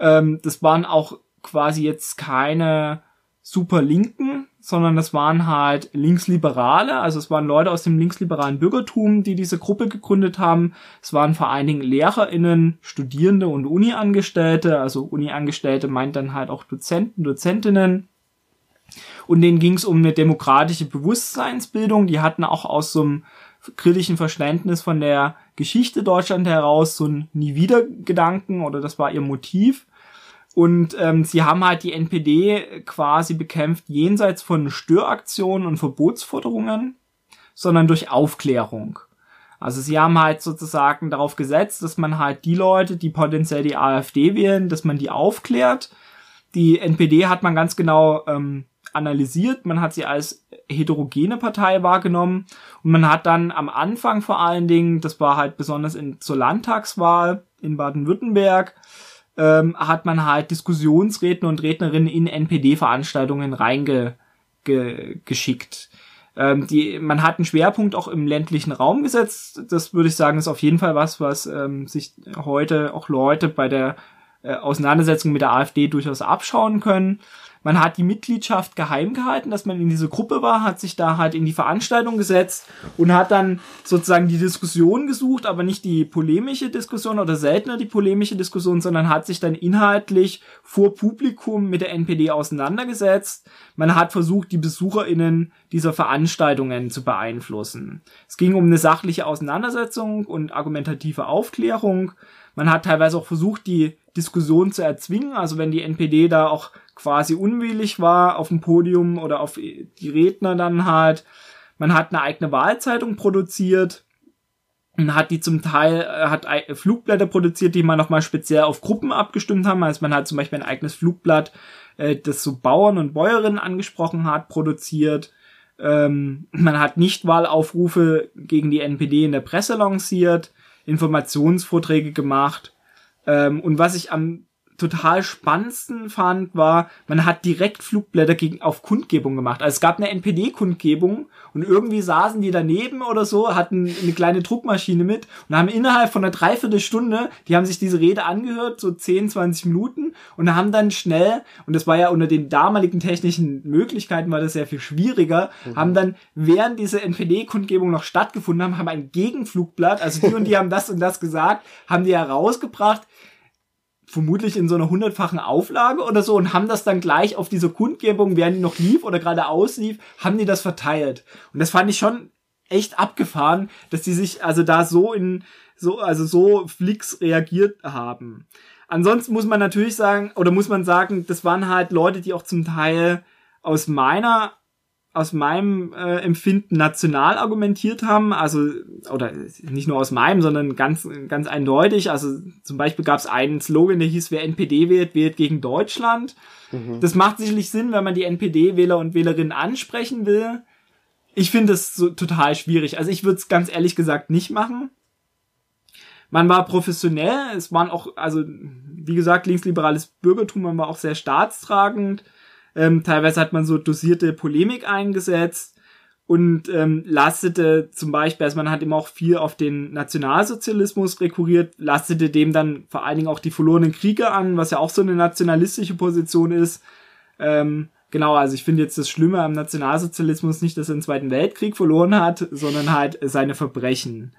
ähm, das waren auch quasi jetzt keine super Linken, sondern das waren halt Linksliberale, also es waren Leute aus dem linksliberalen Bürgertum, die diese Gruppe gegründet haben. Es waren vor allen Dingen LehrerInnen, Studierende und Uni-Angestellte, also Uni-Angestellte meint dann halt auch Dozenten, Dozentinnen. Und denen ging es um eine demokratische Bewusstseinsbildung. Die hatten auch aus so einem kritischen Verständnis von der Geschichte Deutschland heraus so ein Nie-Wieder-Gedanken oder das war ihr Motiv. Und ähm, sie haben halt die NPD quasi bekämpft jenseits von Störaktionen und Verbotsforderungen, sondern durch Aufklärung. Also sie haben halt sozusagen darauf gesetzt, dass man halt die Leute, die potenziell die AfD wählen, dass man die aufklärt. Die NPD hat man ganz genau ähm, analysiert, man hat sie als heterogene Partei wahrgenommen und man hat dann am Anfang vor allen Dingen, das war halt besonders in, zur Landtagswahl in Baden-Württemberg, ähm, hat man halt Diskussionsredner und Rednerinnen in NPD-Veranstaltungen reingeschickt. Ähm, die, man hat einen Schwerpunkt auch im ländlichen Raum gesetzt. Das würde ich sagen, ist auf jeden Fall was, was ähm, sich heute auch Leute bei der äh, Auseinandersetzung mit der AfD durchaus abschauen können. Man hat die Mitgliedschaft geheim gehalten, dass man in diese Gruppe war, hat sich da halt in die Veranstaltung gesetzt und hat dann sozusagen die Diskussion gesucht, aber nicht die polemische Diskussion oder seltener die polemische Diskussion, sondern hat sich dann inhaltlich vor Publikum mit der NPD auseinandergesetzt. Man hat versucht, die BesucherInnen dieser Veranstaltungen zu beeinflussen. Es ging um eine sachliche Auseinandersetzung und argumentative Aufklärung. Man hat teilweise auch versucht, die Diskussion zu erzwingen. Also wenn die NPD da auch quasi unwillig war auf dem Podium oder auf die Redner dann halt. Man hat eine eigene Wahlzeitung produziert und hat die zum Teil, äh, hat Flugblätter produziert, die man nochmal speziell auf Gruppen abgestimmt haben. Also man hat zum Beispiel ein eigenes Flugblatt, äh, das so Bauern und Bäuerinnen angesprochen hat, produziert. Ähm, man hat Nichtwahlaufrufe gegen die NPD in der Presse lanciert, Informationsvorträge gemacht. Ähm, und was ich am total spannendsten fand, war, man hat direkt Flugblätter gegen, auf Kundgebung gemacht. Also es gab eine NPD-Kundgebung und irgendwie saßen die daneben oder so, hatten eine kleine Druckmaschine mit und haben innerhalb von einer Dreiviertelstunde, die haben sich diese Rede angehört, so 10, 20 Minuten und haben dann schnell, und das war ja unter den damaligen technischen Möglichkeiten war das sehr viel schwieriger, mhm. haben dann, während diese NPD-Kundgebung noch stattgefunden haben, haben ein Gegenflugblatt, also die und die haben das und das gesagt, haben die herausgebracht, vermutlich in so einer hundertfachen Auflage oder so und haben das dann gleich auf dieser Kundgebung, während die noch lief oder gerade auslief, haben die das verteilt. Und das fand ich schon echt abgefahren, dass die sich also da so in so also so flix reagiert haben. Ansonsten muss man natürlich sagen oder muss man sagen, das waren halt Leute, die auch zum Teil aus meiner aus meinem äh, Empfinden national argumentiert haben, also oder nicht nur aus meinem, sondern ganz ganz eindeutig. Also zum Beispiel gab es einen Slogan, der hieß: Wer NPD wählt, wählt gegen Deutschland. Mhm. Das macht sicherlich Sinn, wenn man die NPD-Wähler und Wählerinnen ansprechen will. Ich finde es so total schwierig. Also ich würde es ganz ehrlich gesagt nicht machen. Man war professionell, es waren auch, also wie gesagt, linksliberales Bürgertum, man war auch sehr staatstragend ähm, teilweise hat man so dosierte Polemik eingesetzt und ähm, lastete zum Beispiel, also man hat immer auch viel auf den Nationalsozialismus rekurriert, lastete dem dann vor allen Dingen auch die verlorenen Kriege an, was ja auch so eine nationalistische Position ist. Ähm, genau, also ich finde jetzt das Schlimme am Nationalsozialismus nicht, dass er den Zweiten Weltkrieg verloren hat, sondern halt seine Verbrechen.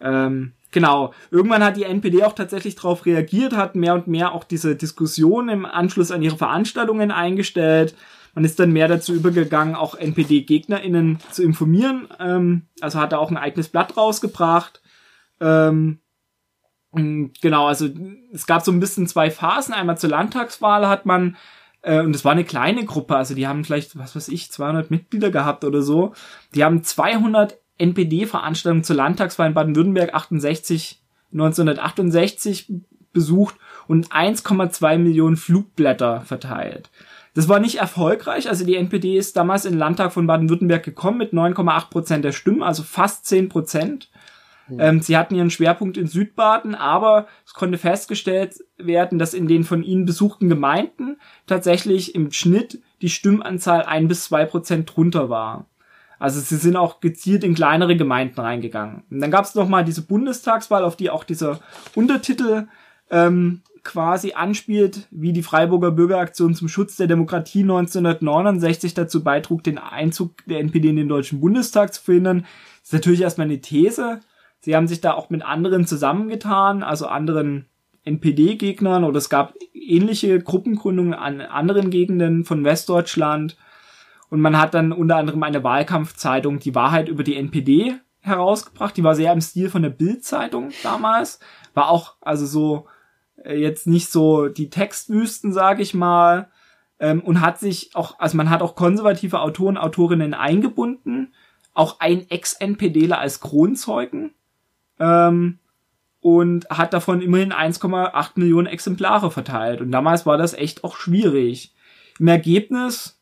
Ähm, Genau. Irgendwann hat die NPD auch tatsächlich darauf reagiert, hat mehr und mehr auch diese Diskussion im Anschluss an ihre Veranstaltungen eingestellt. Man ist dann mehr dazu übergegangen, auch NPD-GegnerInnen zu informieren. Ähm, also hat er auch ein eigenes Blatt rausgebracht. Ähm, genau, also es gab so ein bisschen zwei Phasen. Einmal zur Landtagswahl hat man, äh, und es war eine kleine Gruppe, also die haben vielleicht, was weiß ich, 200 Mitglieder gehabt oder so. Die haben 200 NPD-Veranstaltung zur Landtagswahl in Baden-Württemberg 68, 1968 besucht und 1,2 Millionen Flugblätter verteilt. Das war nicht erfolgreich, also die NPD ist damals in den Landtag von Baden-Württemberg gekommen mit 9,8 Prozent der Stimmen, also fast 10 Prozent. Mhm. Ähm, sie hatten ihren Schwerpunkt in Südbaden, aber es konnte festgestellt werden, dass in den von ihnen besuchten Gemeinden tatsächlich im Schnitt die Stimmanzahl ein bis zwei Prozent drunter war. Also sie sind auch gezielt in kleinere Gemeinden reingegangen. Und dann gab es noch mal diese Bundestagswahl, auf die auch dieser Untertitel ähm, quasi anspielt, wie die Freiburger Bürgeraktion zum Schutz der Demokratie 1969 dazu beitrug, den Einzug der NPD in den Deutschen Bundestag zu verhindern. Das ist natürlich erstmal eine These. Sie haben sich da auch mit anderen zusammengetan, also anderen NPD-Gegnern oder es gab ähnliche Gruppengründungen an anderen Gegenden von Westdeutschland. Und man hat dann unter anderem eine Wahlkampfzeitung, die Wahrheit über die NPD herausgebracht. Die war sehr im Stil von der Bild-Zeitung damals. War auch also so äh, jetzt nicht so die Textwüsten, sage ich mal. Ähm, und hat sich auch, also man hat auch konservative Autoren, Autorinnen eingebunden. Auch ein Ex-NPDler als Kronzeugen. Ähm, und hat davon immerhin 1,8 Millionen Exemplare verteilt. Und damals war das echt auch schwierig. Im Ergebnis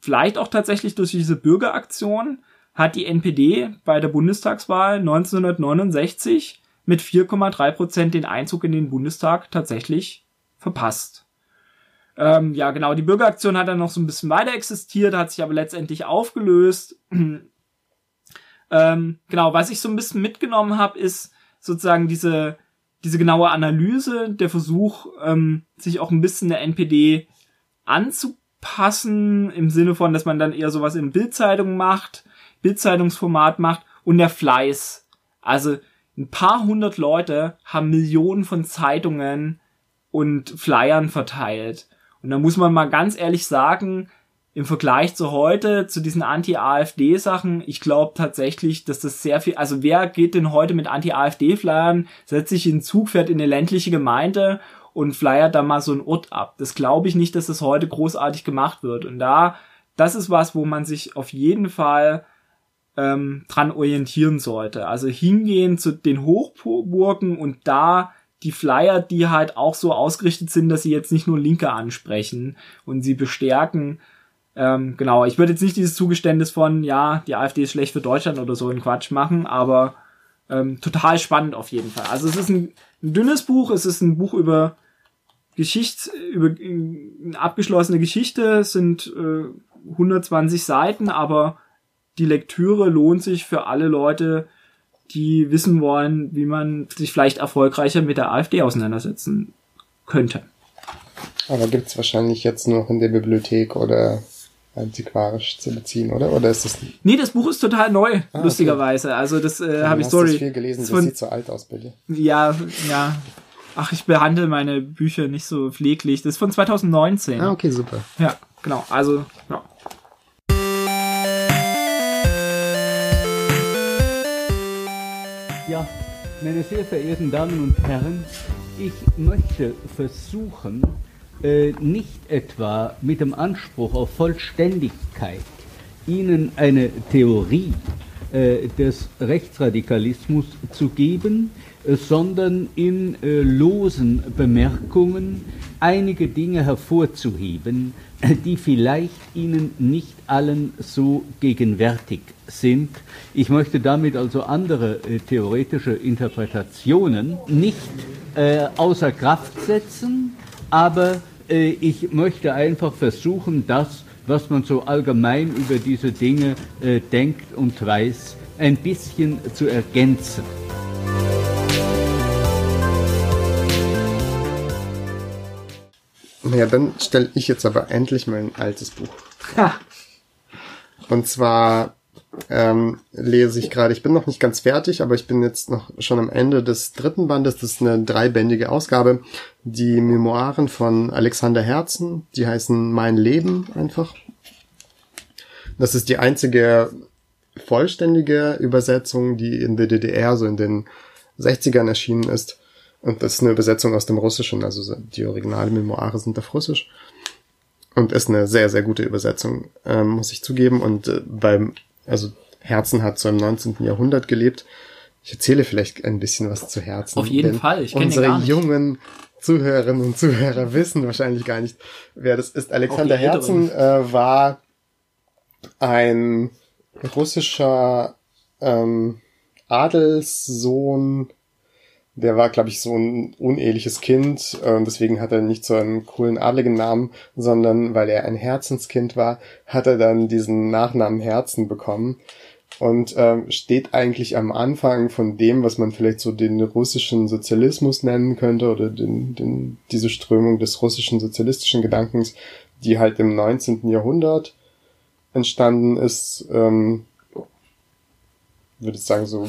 vielleicht auch tatsächlich durch diese Bürgeraktion, hat die NPD bei der Bundestagswahl 1969 mit 4,3 Prozent den Einzug in den Bundestag tatsächlich verpasst. Ähm, ja, genau, die Bürgeraktion hat dann noch so ein bisschen weiter existiert, hat sich aber letztendlich aufgelöst. ähm, genau, was ich so ein bisschen mitgenommen habe, ist sozusagen diese, diese genaue Analyse, der Versuch, ähm, sich auch ein bisschen der NPD anzupassen passen im Sinne von, dass man dann eher sowas in Bildzeitung macht, Bildzeitungsformat macht und der Fleiß. Also ein paar hundert Leute haben Millionen von Zeitungen und Flyern verteilt. Und da muss man mal ganz ehrlich sagen, im Vergleich zu heute, zu diesen Anti-AfD-Sachen, ich glaube tatsächlich, dass das sehr viel, also wer geht denn heute mit Anti-AfD-Flyern, setzt sich in den Zug, fährt in eine ländliche Gemeinde und flyert da mal so ein Ort ab. Das glaube ich nicht, dass das heute großartig gemacht wird. Und da, das ist was, wo man sich auf jeden Fall ähm, dran orientieren sollte. Also hingehen zu den Hochburgen und da die Flyer, die halt auch so ausgerichtet sind, dass sie jetzt nicht nur Linke ansprechen und sie bestärken. Ähm, genau, ich würde jetzt nicht dieses Zugeständnis von, ja, die AfD ist schlecht für Deutschland oder so einen Quatsch machen, aber ähm, total spannend auf jeden Fall. Also es ist ein, ein dünnes Buch, es ist ein Buch über Geschichte, über eine abgeschlossene Geschichte, es sind äh, 120 Seiten, aber die Lektüre lohnt sich für alle Leute, die wissen wollen, wie man sich vielleicht erfolgreicher mit der AfD auseinandersetzen könnte. Aber gibt's wahrscheinlich jetzt noch in der Bibliothek oder antiquarisch zu beziehen, oder? Oder ist das? Nee, das Buch ist total neu, ah, lustigerweise. Okay. Also das äh, habe ich sorry. Ich viel gelesen, das, das sieht so alt aus, bitte. Ja, ja. Ach, ich behandle meine Bücher nicht so pfleglich. Das ist von 2019. Ah, okay, super. Ja, genau. Also, ja. Ja, meine sehr verehrten Damen und Herren, ich möchte versuchen, äh, nicht etwa mit dem Anspruch auf Vollständigkeit Ihnen eine Theorie äh, des Rechtsradikalismus zu geben, äh, sondern in äh, losen Bemerkungen einige Dinge hervorzuheben, die vielleicht Ihnen nicht allen so gegenwärtig sind. Ich möchte damit also andere äh, theoretische Interpretationen nicht äh, außer Kraft setzen, aber ich möchte einfach versuchen, das, was man so allgemein über diese Dinge denkt und weiß, ein bisschen zu ergänzen. Naja, dann stelle ich jetzt aber endlich mal ein altes Buch. Ha. Und zwar ähm, lese ich gerade, ich bin noch nicht ganz fertig, aber ich bin jetzt noch schon am Ende des dritten Bandes. Das ist eine dreibändige Ausgabe. Die Memoiren von Alexander Herzen, die heißen Mein Leben einfach. Das ist die einzige vollständige Übersetzung, die in der DDR so in den 60ern erschienen ist. Und das ist eine Übersetzung aus dem Russischen, also die originalen Memoire sind auf Russisch. Und ist eine sehr, sehr gute Übersetzung, ähm, muss ich zugeben. Und äh, beim, also Herzen hat so im 19. Jahrhundert gelebt. Ich erzähle vielleicht ein bisschen was zu Herzen. Auf jeden Fall, ich kenne Unsere gar nicht. jungen Zuhörerinnen und Zuhörer wissen wahrscheinlich gar nicht, wer das ist. Alexander Herzen äh, war ein russischer ähm, Adelssohn der war, glaube ich, so ein uneheliches Kind und deswegen hat er nicht so einen coolen adligen Namen, sondern weil er ein Herzenskind war, hat er dann diesen Nachnamen Herzen bekommen und ähm, steht eigentlich am Anfang von dem, was man vielleicht so den russischen Sozialismus nennen könnte oder den, den, diese Strömung des russischen sozialistischen Gedankens, die halt im 19. Jahrhundert entstanden ist, ähm, würde ich sagen so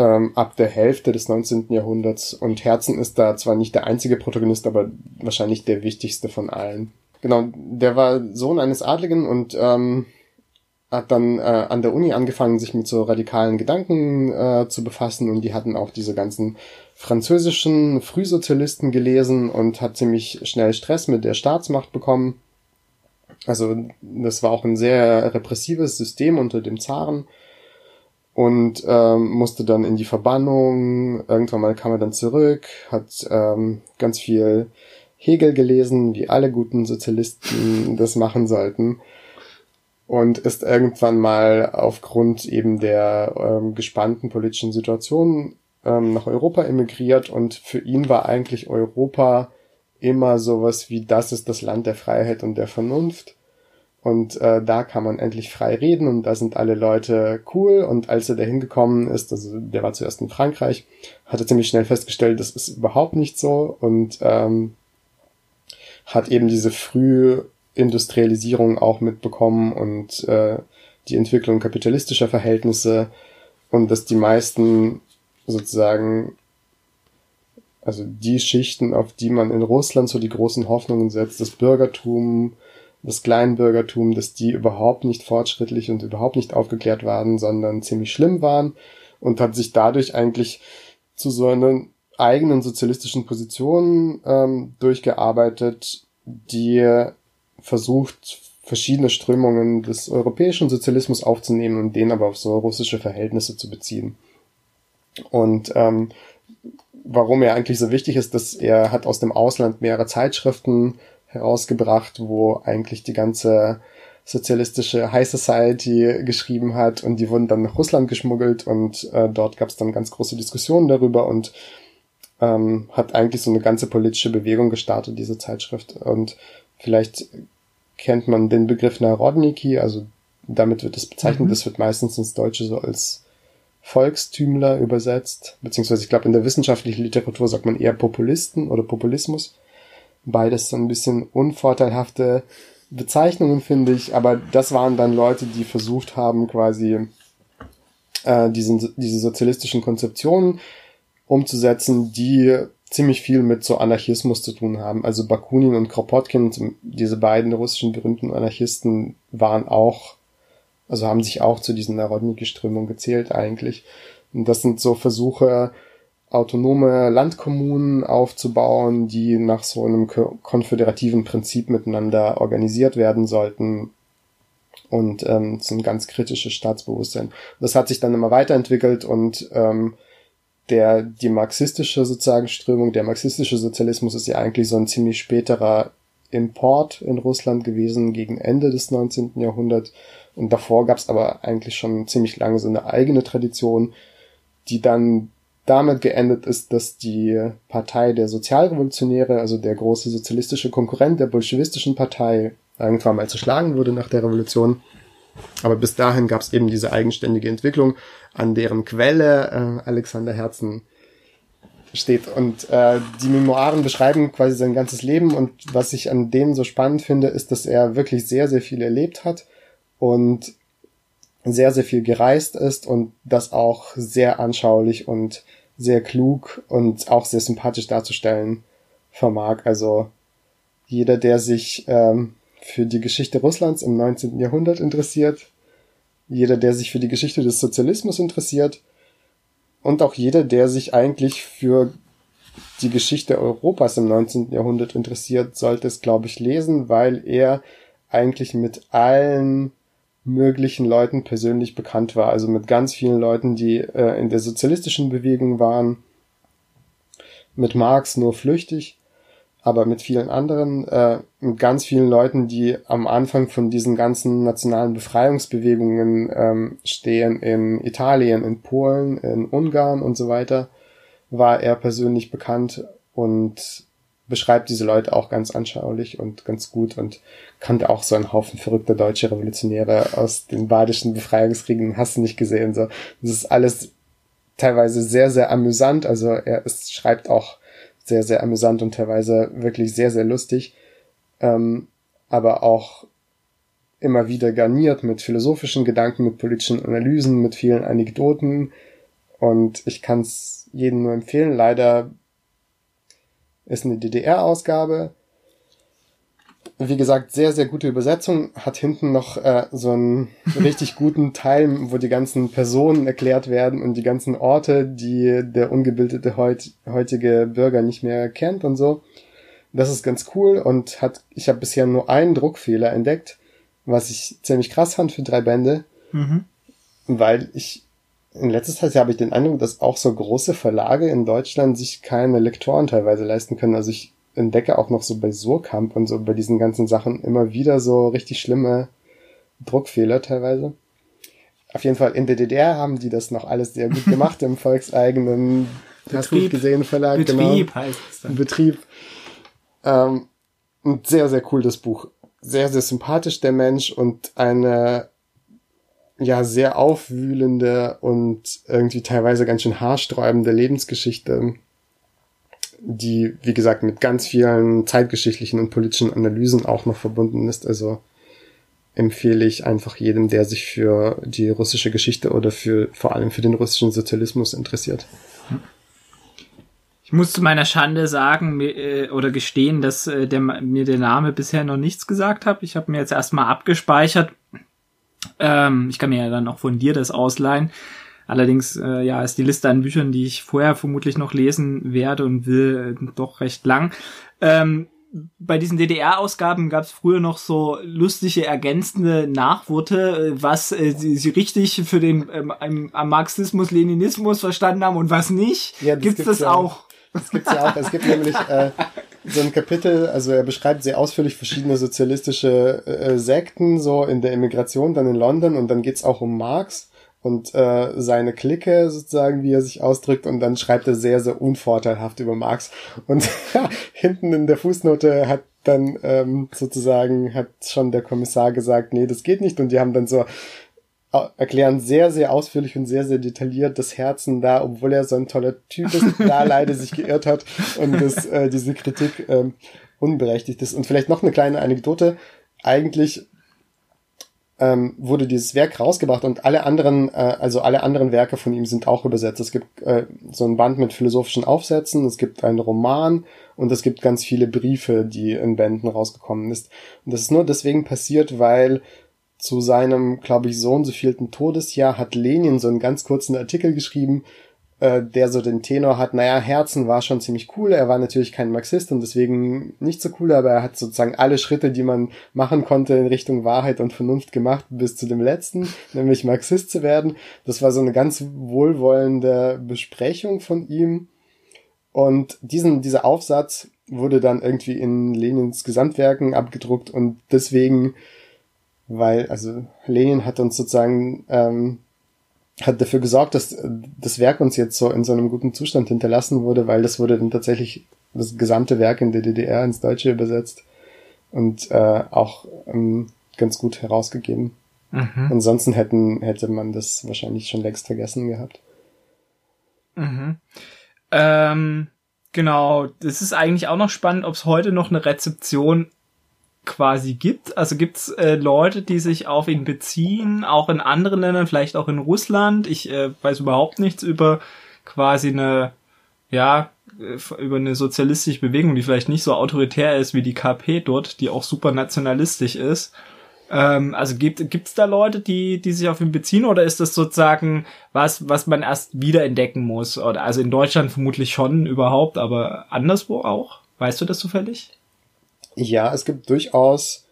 ähm, ab der Hälfte des 19. Jahrhunderts und Herzen ist da zwar nicht der einzige Protagonist, aber wahrscheinlich der wichtigste von allen. Genau, der war Sohn eines Adligen und ähm, hat dann äh, an der Uni angefangen, sich mit so radikalen Gedanken äh, zu befassen und die hatten auch diese ganzen französischen Frühsozialisten gelesen und hat ziemlich schnell Stress mit der Staatsmacht bekommen. Also das war auch ein sehr repressives System unter dem Zaren und ähm, musste dann in die Verbannung. Irgendwann mal kam er dann zurück, hat ähm, ganz viel Hegel gelesen, wie alle guten Sozialisten das machen sollten. Und ist irgendwann mal aufgrund eben der ähm, gespannten politischen Situation ähm, nach Europa emigriert und für ihn war eigentlich Europa immer sowas wie das ist das Land der Freiheit und der Vernunft. Und äh, da kann man endlich frei reden und da sind alle Leute cool. Und als er da hingekommen ist, also der war zuerst in Frankreich, hat er ziemlich schnell festgestellt, das ist überhaupt nicht so und ähm, hat eben diese Frühindustrialisierung auch mitbekommen und äh, die Entwicklung kapitalistischer Verhältnisse und dass die meisten sozusagen also die Schichten, auf die man in Russland so die großen Hoffnungen setzt, das Bürgertum, das Kleinbürgertum, dass die überhaupt nicht fortschrittlich und überhaupt nicht aufgeklärt waren, sondern ziemlich schlimm waren und hat sich dadurch eigentlich zu so einer eigenen sozialistischen Position ähm, durchgearbeitet, die versucht, verschiedene Strömungen des europäischen Sozialismus aufzunehmen und den aber auf so russische Verhältnisse zu beziehen. Und ähm, warum er eigentlich so wichtig ist, dass er hat aus dem Ausland mehrere Zeitschriften herausgebracht, wo eigentlich die ganze sozialistische High Society geschrieben hat und die wurden dann nach Russland geschmuggelt und äh, dort gab es dann ganz große Diskussionen darüber und ähm, hat eigentlich so eine ganze politische Bewegung gestartet, diese Zeitschrift. Und vielleicht kennt man den Begriff Narodniki, also damit wird es bezeichnet, mhm. das wird meistens ins Deutsche so als Volkstümler übersetzt, beziehungsweise ich glaube in der wissenschaftlichen Literatur sagt man eher Populisten oder Populismus. Beides so ein bisschen unvorteilhafte Bezeichnungen, finde ich. Aber das waren dann Leute, die versucht haben, quasi äh, diesen, diese sozialistischen Konzeptionen umzusetzen, die ziemlich viel mit so Anarchismus zu tun haben. Also Bakunin und Kropotkin, diese beiden russischen berühmten Anarchisten, waren auch, also haben sich auch zu diesen Narodniki-Strömungen gezählt eigentlich. Und das sind so Versuche, autonome Landkommunen aufzubauen, die nach so einem konföderativen Prinzip miteinander organisiert werden sollten und ähm, so ein ganz kritisches Staatsbewusstsein. Das hat sich dann immer weiterentwickelt und ähm, der die marxistische sozusagen Strömung, der marxistische Sozialismus ist ja eigentlich so ein ziemlich späterer Import in Russland gewesen gegen Ende des 19. Jahrhunderts. Und davor gab es aber eigentlich schon ziemlich lange so eine eigene Tradition, die dann damit geendet ist, dass die Partei der Sozialrevolutionäre, also der große sozialistische Konkurrent der bolschewistischen Partei, irgendwann mal zerschlagen wurde nach der Revolution. Aber bis dahin gab es eben diese eigenständige Entwicklung, an deren Quelle äh, Alexander Herzen steht. Und äh, die Memoiren beschreiben quasi sein ganzes Leben und was ich an denen so spannend finde, ist, dass er wirklich sehr, sehr viel erlebt hat und sehr, sehr viel gereist ist und das auch sehr anschaulich und sehr klug und auch sehr sympathisch darzustellen vermag. Also jeder, der sich ähm, für die Geschichte Russlands im 19. Jahrhundert interessiert, jeder, der sich für die Geschichte des Sozialismus interessiert und auch jeder, der sich eigentlich für die Geschichte Europas im 19. Jahrhundert interessiert, sollte es, glaube ich, lesen, weil er eigentlich mit allen möglichen Leuten persönlich bekannt war. Also mit ganz vielen Leuten, die äh, in der sozialistischen Bewegung waren. Mit Marx nur flüchtig, aber mit vielen anderen, äh, mit ganz vielen Leuten, die am Anfang von diesen ganzen nationalen Befreiungsbewegungen ähm, stehen, in Italien, in Polen, in Ungarn und so weiter, war er persönlich bekannt und beschreibt diese Leute auch ganz anschaulich und ganz gut und kannte auch so einen Haufen verrückter deutsche Revolutionäre aus den badischen Befreiungskriegen, hast du nicht gesehen, so. Das ist alles teilweise sehr, sehr amüsant, also er ist, schreibt auch sehr, sehr amüsant und teilweise wirklich sehr, sehr lustig, ähm, aber auch immer wieder garniert mit philosophischen Gedanken, mit politischen Analysen, mit vielen Anekdoten und ich kann es jedem nur empfehlen. Leider ist eine DDR-Ausgabe. Wie gesagt, sehr, sehr gute Übersetzung. Hat hinten noch äh, so einen richtig guten Teil, wo die ganzen Personen erklärt werden und die ganzen Orte, die der ungebildete heut, heutige Bürger nicht mehr kennt und so. Das ist ganz cool und hat, ich habe bisher nur einen Druckfehler entdeckt, was ich ziemlich krass fand für drei Bände, mhm. weil ich in letzter Zeit habe ich den Eindruck, dass auch so große Verlage in Deutschland sich keine Lektoren teilweise leisten können. Also ich entdecke auch noch so bei Surkamp und so bei diesen ganzen Sachen immer wieder so richtig schlimme Druckfehler teilweise. Auf jeden Fall in der DDR haben die das noch alles sehr gut gemacht im volkseigenen, hast du gesehen, Verlag, Betrieb genau. heißt es dann. Betrieb. Ähm, ein sehr, sehr cool das Buch. Sehr, sehr sympathisch der Mensch und eine ja sehr aufwühlende und irgendwie teilweise ganz schön haarsträubende Lebensgeschichte, die, wie gesagt, mit ganz vielen zeitgeschichtlichen und politischen Analysen auch noch verbunden ist. Also empfehle ich einfach jedem, der sich für die russische Geschichte oder für vor allem für den russischen Sozialismus interessiert. Ich muss zu meiner Schande sagen äh, oder gestehen, dass äh, der, mir der Name bisher noch nichts gesagt hat. Ich habe mir jetzt erstmal abgespeichert ähm, ich kann mir ja dann auch von dir das ausleihen. Allerdings, äh, ja, ist die Liste an Büchern, die ich vorher vermutlich noch lesen werde und will, äh, doch recht lang. Ähm, bei diesen DDR-Ausgaben gab es früher noch so lustige ergänzende Nachworte, äh, was äh, sie, sie richtig für den ähm, am Marxismus, Leninismus verstanden haben und was nicht. Ja, das gibt's, gibt's das ja, auch? Das gibt's ja auch. Es gibt nämlich äh, so ein Kapitel, also er beschreibt sehr ausführlich verschiedene sozialistische äh, Sekten so in der Immigration dann in London und dann geht's auch um Marx und äh, seine Clique sozusagen, wie er sich ausdrückt und dann schreibt er sehr, sehr unvorteilhaft über Marx und hinten in der Fußnote hat dann ähm, sozusagen hat schon der Kommissar gesagt, nee, das geht nicht und die haben dann so erklären sehr, sehr ausführlich und sehr, sehr detailliert das Herzen da, obwohl er so ein toller Typ ist, da leider sich geirrt hat und dass äh, diese Kritik ähm, unberechtigt ist. Und vielleicht noch eine kleine Anekdote. Eigentlich ähm, wurde dieses Werk rausgebracht und alle anderen, äh, also alle anderen Werke von ihm sind auch übersetzt. Es gibt äh, so ein Band mit philosophischen Aufsätzen, es gibt einen Roman und es gibt ganz viele Briefe, die in Bänden rausgekommen ist. Und das ist nur deswegen passiert, weil zu seinem, glaube ich, so und so vielten Todesjahr hat Lenin so einen ganz kurzen Artikel geschrieben, äh, der so den Tenor hat, naja, Herzen war schon ziemlich cool, er war natürlich kein Marxist und deswegen nicht so cool, aber er hat sozusagen alle Schritte, die man machen konnte in Richtung Wahrheit und Vernunft gemacht, bis zu dem letzten, nämlich Marxist zu werden. Das war so eine ganz wohlwollende Besprechung von ihm. Und diesen, dieser Aufsatz wurde dann irgendwie in Lenins Gesamtwerken abgedruckt und deswegen weil, also Lenin hat uns sozusagen, ähm, hat dafür gesorgt, dass das Werk uns jetzt so in so einem guten Zustand hinterlassen wurde, weil das wurde dann tatsächlich das gesamte Werk in der DDR ins Deutsche übersetzt und äh, auch ähm, ganz gut herausgegeben. Mhm. Ansonsten hätten, hätte man das wahrscheinlich schon längst vergessen gehabt. Mhm. Ähm, genau, das ist eigentlich auch noch spannend, ob es heute noch eine Rezeption quasi gibt. Also gibt's äh, Leute, die sich auf ihn beziehen, auch in anderen Ländern, vielleicht auch in Russland. Ich äh, weiß überhaupt nichts über quasi eine, ja, über eine sozialistische Bewegung, die vielleicht nicht so autoritär ist wie die KP dort, die auch super nationalistisch ist. Ähm, also gibt gibt's da Leute, die die sich auf ihn beziehen oder ist das sozusagen was was man erst wiederentdecken muss? Oder also in Deutschland vermutlich schon überhaupt, aber anderswo auch? Weißt du das zufällig? Ja, es gibt durchaus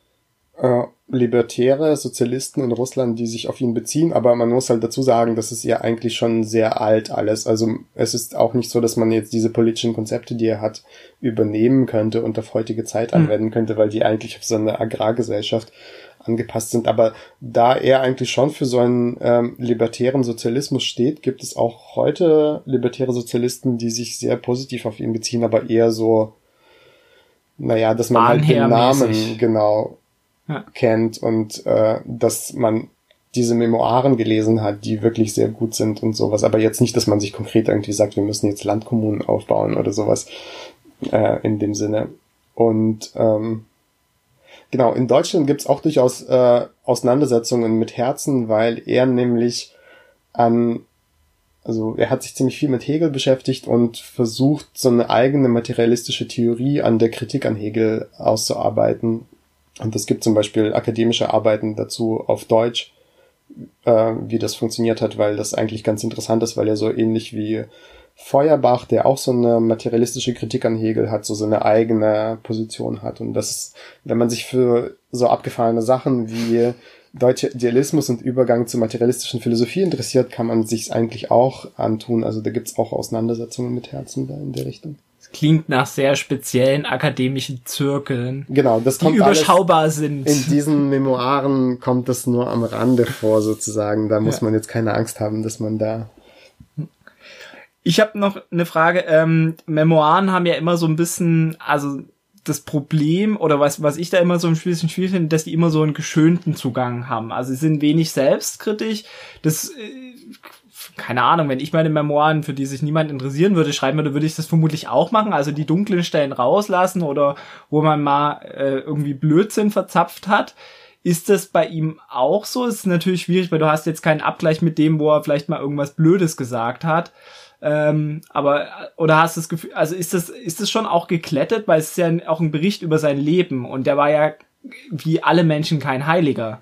äh, libertäre Sozialisten in Russland, die sich auf ihn beziehen, aber man muss halt dazu sagen, das ist ja eigentlich schon sehr alt alles. Also es ist auch nicht so, dass man jetzt diese politischen Konzepte, die er hat, übernehmen könnte und auf heutige Zeit hm. anwenden könnte, weil die eigentlich auf so eine Agrargesellschaft angepasst sind. Aber da er eigentlich schon für so einen ähm, libertären Sozialismus steht, gibt es auch heute libertäre Sozialisten, die sich sehr positiv auf ihn beziehen, aber eher so naja, dass man halt den Namen genau ja. kennt und äh, dass man diese Memoiren gelesen hat, die wirklich sehr gut sind und sowas. Aber jetzt nicht, dass man sich konkret irgendwie sagt, wir müssen jetzt Landkommunen aufbauen oder sowas äh, in dem Sinne. Und ähm, genau, in Deutschland gibt's auch durchaus äh, Auseinandersetzungen mit Herzen, weil er nämlich an also er hat sich ziemlich viel mit Hegel beschäftigt und versucht, so eine eigene materialistische Theorie an der Kritik an Hegel auszuarbeiten. Und es gibt zum Beispiel akademische Arbeiten dazu auf Deutsch, äh, wie das funktioniert hat, weil das eigentlich ganz interessant ist, weil er so ähnlich wie Feuerbach, der auch so eine materialistische Kritik an Hegel hat, so seine eigene Position hat. Und das wenn man sich für so abgefahrene Sachen wie deutscher Idealismus und Übergang zur materialistischen Philosophie interessiert, kann man sich eigentlich auch antun. Also da gibt's auch Auseinandersetzungen mit Herzen da in der Richtung. Das klingt nach sehr speziellen akademischen Zirkeln. Genau, das kommt die überschaubar sind. In diesen Memoiren kommt das nur am Rande vor, sozusagen. Da muss ja. man jetzt keine Angst haben, dass man da ich habe noch eine Frage. Ähm, Memoiren haben ja immer so ein bisschen, also das Problem oder was, was ich da immer so ein bisschen schwierig finde, dass die immer so einen geschönten Zugang haben. Also sie sind wenig selbstkritisch. Das, äh, keine Ahnung, wenn ich meine Memoiren, für die sich niemand interessieren würde, schreiben würde, würde ich das vermutlich auch machen. Also die dunklen Stellen rauslassen oder wo man mal äh, irgendwie Blödsinn verzapft hat. Ist das bei ihm auch so? Ist natürlich schwierig, weil du hast jetzt keinen Abgleich mit dem, wo er vielleicht mal irgendwas Blödes gesagt hat. Ähm, aber, oder hast du das Gefühl, also ist das, ist das schon auch geklettet, weil es ist ja auch ein Bericht über sein Leben und der war ja wie alle Menschen kein Heiliger.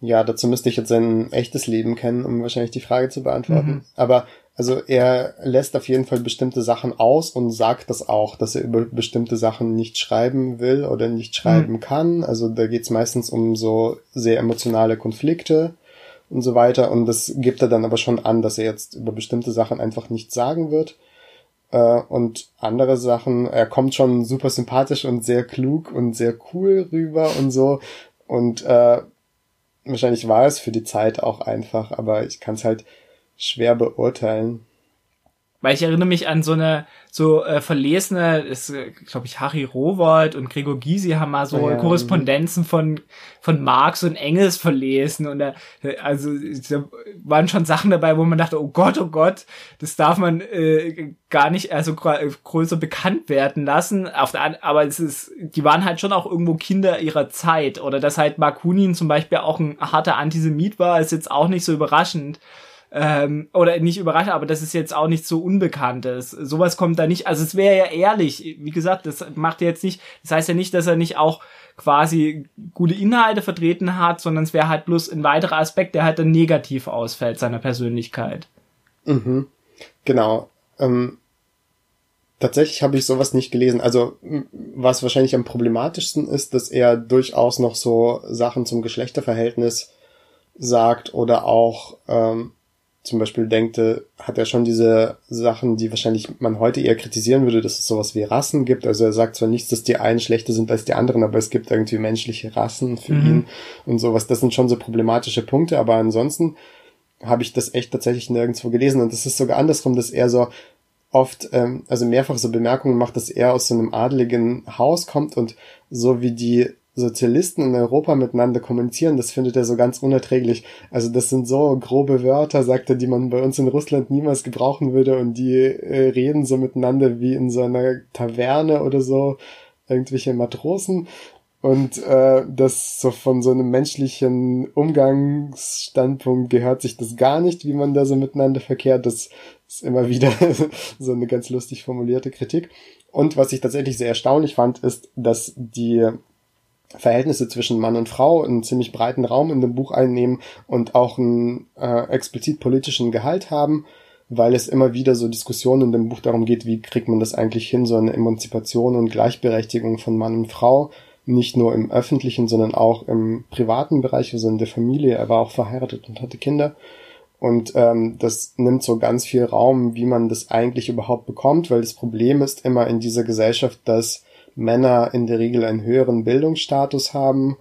Ja, dazu müsste ich jetzt sein echtes Leben kennen, um wahrscheinlich die Frage zu beantworten. Mhm. Aber also er lässt auf jeden Fall bestimmte Sachen aus und sagt das auch, dass er über bestimmte Sachen nicht schreiben will oder nicht schreiben mhm. kann. Also da geht's meistens um so sehr emotionale Konflikte und so weiter. Und das gibt er dann aber schon an, dass er jetzt über bestimmte Sachen einfach nichts sagen wird. Äh, und andere Sachen, er kommt schon super sympathisch und sehr klug und sehr cool rüber und so. Und äh, wahrscheinlich war es für die Zeit auch einfach, aber ich kann es halt schwer beurteilen. Weil ich erinnere mich an so eine so äh, verlesene, ist glaube ich Harry Rowold und Gregor Gysi haben mal so ja, Korrespondenzen von von Marx und Engels verlesen und da, also da waren schon Sachen dabei, wo man dachte, oh Gott, oh Gott, das darf man äh, gar nicht also größer bekannt werden lassen. Auf der, aber es ist, die waren halt schon auch irgendwo Kinder ihrer Zeit oder dass halt Bakunin zum Beispiel auch ein harter Antisemit war, ist jetzt auch nicht so überraschend. Ähm, oder nicht überraschend, aber das ist jetzt auch nicht so Unbekanntes. Sowas kommt da nicht, also es wäre ja ehrlich, wie gesagt, das macht jetzt nicht, das heißt ja nicht, dass er nicht auch quasi gute Inhalte vertreten hat, sondern es wäre halt bloß ein weiterer Aspekt, der halt dann negativ ausfällt seiner Persönlichkeit. Mhm. Genau. Ähm, tatsächlich habe ich sowas nicht gelesen. Also was wahrscheinlich am problematischsten ist, dass er durchaus noch so Sachen zum Geschlechterverhältnis sagt oder auch ähm, zum Beispiel denkt, hat er schon diese Sachen, die wahrscheinlich man heute eher kritisieren würde, dass es sowas wie Rassen gibt. Also er sagt zwar nicht, dass die einen schlechter sind als die anderen, aber es gibt irgendwie menschliche Rassen für mhm. ihn und sowas. Das sind schon so problematische Punkte, aber ansonsten habe ich das echt tatsächlich nirgendwo gelesen und es ist sogar andersrum, dass er so oft, ähm, also mehrfach so Bemerkungen macht, dass er aus so einem adeligen Haus kommt und so wie die Sozialisten in Europa miteinander kommunizieren, das findet er so ganz unerträglich. Also das sind so grobe Wörter, sagt er, die man bei uns in Russland niemals gebrauchen würde und die äh, reden so miteinander wie in so einer Taverne oder so, irgendwelche Matrosen. Und äh, das so von so einem menschlichen Umgangsstandpunkt gehört sich das gar nicht, wie man da so miteinander verkehrt. Das ist immer wieder so eine ganz lustig formulierte Kritik. Und was ich tatsächlich sehr erstaunlich fand, ist, dass die Verhältnisse zwischen Mann und Frau einen ziemlich breiten Raum in dem Buch einnehmen und auch einen äh, explizit politischen Gehalt haben, weil es immer wieder so Diskussionen in dem Buch darum geht, wie kriegt man das eigentlich hin, so eine Emanzipation und Gleichberechtigung von Mann und Frau, nicht nur im öffentlichen, sondern auch im privaten Bereich, also in der Familie. Er war auch verheiratet und hatte Kinder. Und ähm, das nimmt so ganz viel Raum, wie man das eigentlich überhaupt bekommt, weil das Problem ist immer in dieser Gesellschaft, dass Männer in der Regel einen höheren Bildungsstatus haben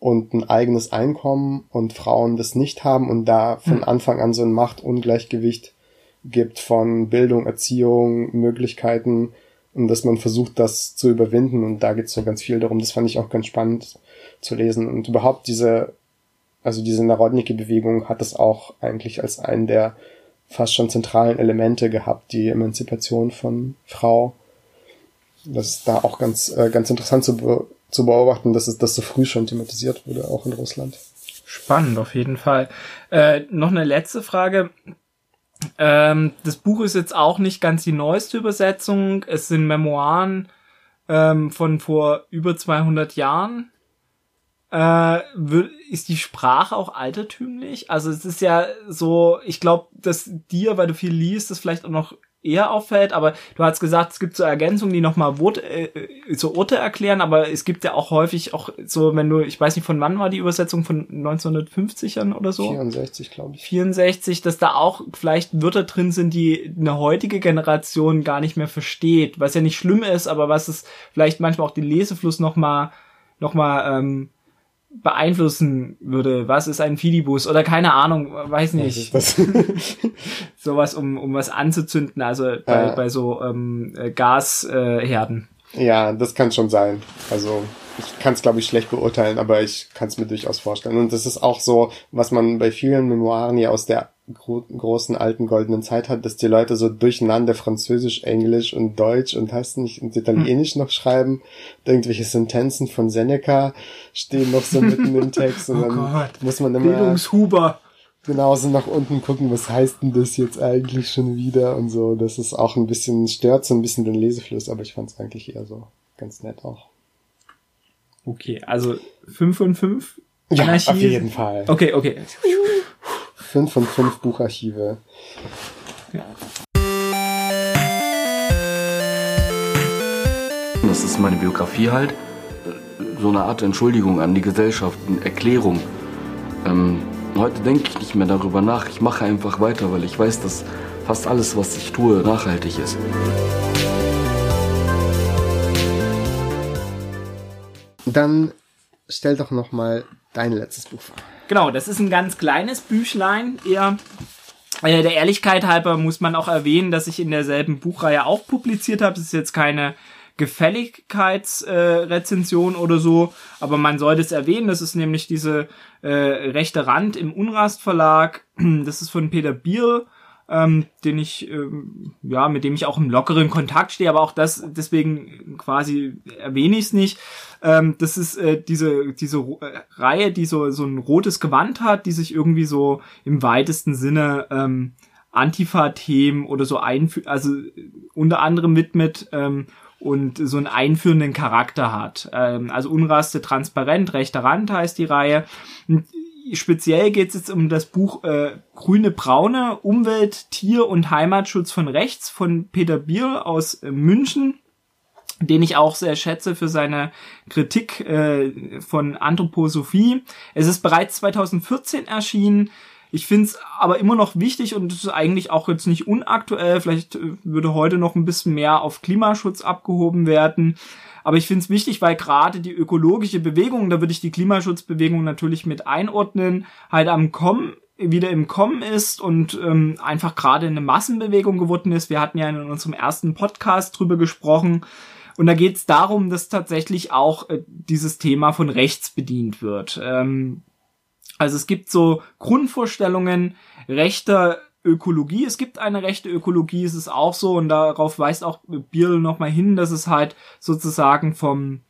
und ein eigenes Einkommen und Frauen das nicht haben und da von hm. Anfang an so ein Machtungleichgewicht gibt von Bildung, Erziehung, Möglichkeiten und dass man versucht, das zu überwinden und da geht es so ganz viel darum. Das fand ich auch ganz spannend zu lesen und überhaupt diese, also diese Narodniki-Bewegung hat das auch eigentlich als einen der fast schon zentralen Elemente gehabt, die Emanzipation von Frau das ist da auch ganz, äh, ganz interessant zu, be zu beobachten, dass es das so früh schon thematisiert wurde, auch in Russland. Spannend, auf jeden Fall. Äh, noch eine letzte Frage. Ähm, das Buch ist jetzt auch nicht ganz die neueste Übersetzung. Es sind Memoiren ähm, von vor über 200 Jahren. Äh, ist die Sprache auch altertümlich? Also es ist ja so, ich glaube, dass dir, weil du viel liest, das vielleicht auch noch eher auffällt, aber du hast gesagt, es gibt so Ergänzungen, die nochmal Worte, äh, so Orte erklären, aber es gibt ja auch häufig auch so, wenn du, ich weiß nicht, von wann war die Übersetzung, von 1950ern oder so? 64, glaube ich. 64, dass da auch vielleicht Wörter drin sind, die eine heutige Generation gar nicht mehr versteht, was ja nicht schlimm ist, aber was es vielleicht manchmal auch den Lesefluss nochmal noch mal, ähm, beeinflussen würde. Was ist ein Fidibus? Oder keine Ahnung, weiß nicht. Sowas, um, um was anzuzünden, also bei, äh, bei so ähm, Gasherden. Äh, ja, das kann schon sein. Also ich kann es, glaube ich, schlecht beurteilen, aber ich kann es mir durchaus vorstellen. Und das ist auch so, was man bei vielen Memoiren ja aus der gro großen alten goldenen Zeit hat, dass die Leute so durcheinander Französisch, Englisch und Deutsch und hast nicht und Italienisch hm. noch schreiben. Irgendwelche Sentenzen von Seneca stehen noch so mitten im Text und oh dann Gott. muss man immer Bildungshuber genauso nach unten gucken, was heißt denn das jetzt eigentlich schon wieder und so. Das ist auch ein bisschen, stört so ein bisschen den Lesefluss, aber ich fand es eigentlich eher so ganz nett auch. Okay, also 5 von 5 ja, Anarchie. auf jeden Fall. Okay, okay. 5 von 5 Bucharchive. Ja. Das ist meine Biografie halt. So eine Art Entschuldigung an die Gesellschaft, eine Erklärung. Ähm, heute denke ich nicht mehr darüber nach. Ich mache einfach weiter, weil ich weiß, dass fast alles, was ich tue, nachhaltig ist. Dann stell doch noch mal dein letztes Buch vor. Genau, das ist ein ganz kleines Büchlein, eher äh, der Ehrlichkeit halber muss man auch erwähnen, dass ich in derselben Buchreihe auch publiziert habe. Es ist jetzt keine Gefälligkeitsrezension äh, oder so, aber man sollte es erwähnen. Das ist nämlich diese äh, rechte Rand im Unrast Verlag. Das ist von Peter Bier ähm, den ich, ähm, ja, mit dem ich auch im lockeren Kontakt stehe, aber auch das, deswegen quasi erwähne ich es nicht. Ähm, das ist äh, diese, diese äh, Reihe, die so, so ein rotes Gewand hat, die sich irgendwie so im weitesten Sinne ähm, Antifa-Themen oder so einführt, also unter anderem widmet ähm, und so einen einführenden Charakter hat. Ähm, also Unraste transparent, rechter Rand heißt die Reihe. Und speziell geht es jetzt um das Buch äh, Grüne Braune, Umwelt, Tier und Heimatschutz von rechts von Peter Biel aus äh, München den ich auch sehr schätze für seine Kritik äh, von Anthroposophie. Es ist bereits 2014 erschienen. Ich finde es aber immer noch wichtig und es ist eigentlich auch jetzt nicht unaktuell. Vielleicht äh, würde heute noch ein bisschen mehr auf Klimaschutz abgehoben werden. Aber ich finde es wichtig, weil gerade die ökologische Bewegung, da würde ich die Klimaschutzbewegung natürlich mit einordnen, halt am Kommen wieder im Kommen ist und ähm, einfach gerade eine Massenbewegung geworden ist. Wir hatten ja in unserem ersten Podcast drüber gesprochen, und da geht es darum, dass tatsächlich auch äh, dieses Thema von rechts bedient wird. Ähm, also es gibt so Grundvorstellungen rechter Ökologie. Es gibt eine rechte Ökologie, es ist auch so, und darauf weist auch Bierl nochmal hin, dass es halt sozusagen vom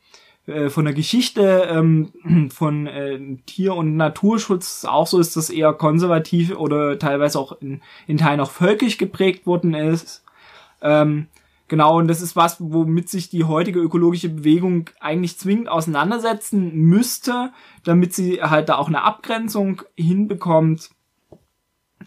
äh, von der Geschichte ähm, von äh, Tier- und Naturschutz auch so ist, dass eher konservativ oder teilweise auch in, in Teilen auch völkisch geprägt worden ist. Ähm, Genau, und das ist was, womit sich die heutige ökologische Bewegung eigentlich zwingend auseinandersetzen müsste, damit sie halt da auch eine Abgrenzung hinbekommt.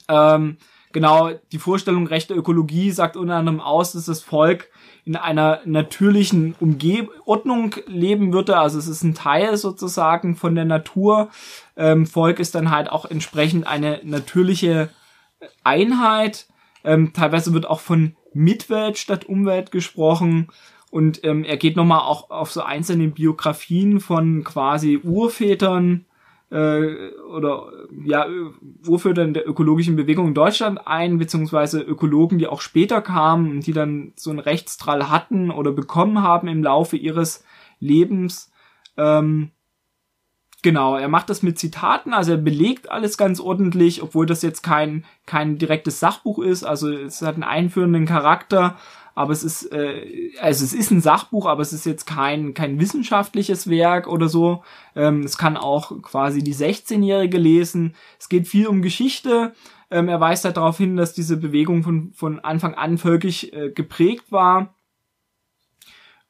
Ähm, genau, die Vorstellung rechter Ökologie sagt unter anderem aus, dass das Volk in einer natürlichen Umge Ordnung leben würde. Also es ist ein Teil sozusagen von der Natur. Ähm, Volk ist dann halt auch entsprechend eine natürliche Einheit. Ähm, teilweise wird auch von Mitwelt statt Umwelt gesprochen. Und ähm, er geht nochmal auch auf so einzelne Biografien von quasi Urvätern äh, oder ja, Urvätern der ökologischen Bewegung in Deutschland ein, beziehungsweise Ökologen, die auch später kamen und die dann so einen Rechtsdrall hatten oder bekommen haben im Laufe ihres Lebens. Ähm, Genau, er macht das mit Zitaten, also er belegt alles ganz ordentlich, obwohl das jetzt kein, kein direktes Sachbuch ist, also es hat einen einführenden Charakter, aber es ist, äh, also es ist ein Sachbuch, aber es ist jetzt kein, kein wissenschaftliches Werk oder so. Ähm, es kann auch quasi die 16-Jährige lesen. Es geht viel um Geschichte. Ähm, er weist halt darauf hin, dass diese Bewegung von, von Anfang an völkisch äh, geprägt war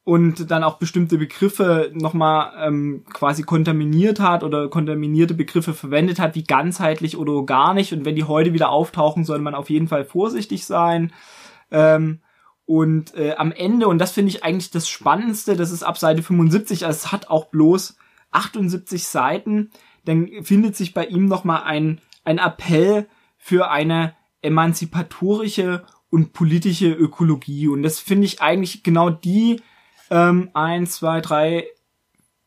und dann auch bestimmte Begriffe nochmal ähm, quasi kontaminiert hat oder kontaminierte Begriffe verwendet hat, wie ganzheitlich oder gar nicht. Und wenn die heute wieder auftauchen, sollte man auf jeden Fall vorsichtig sein. Ähm, und äh, am Ende, und das finde ich eigentlich das Spannendste, das ist ab Seite 75, also es hat auch bloß 78 Seiten, dann findet sich bei ihm nochmal ein, ein Appell für eine emanzipatorische und politische Ökologie. Und das finde ich eigentlich genau die ähm, eins, zwei, drei,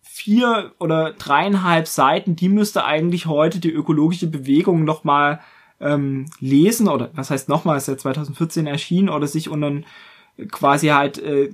vier oder dreieinhalb Seiten, die müsste eigentlich heute die ökologische Bewegung nochmal ähm, lesen oder was heißt nochmal, ist ja 2014 erschienen oder sich und dann quasi halt äh,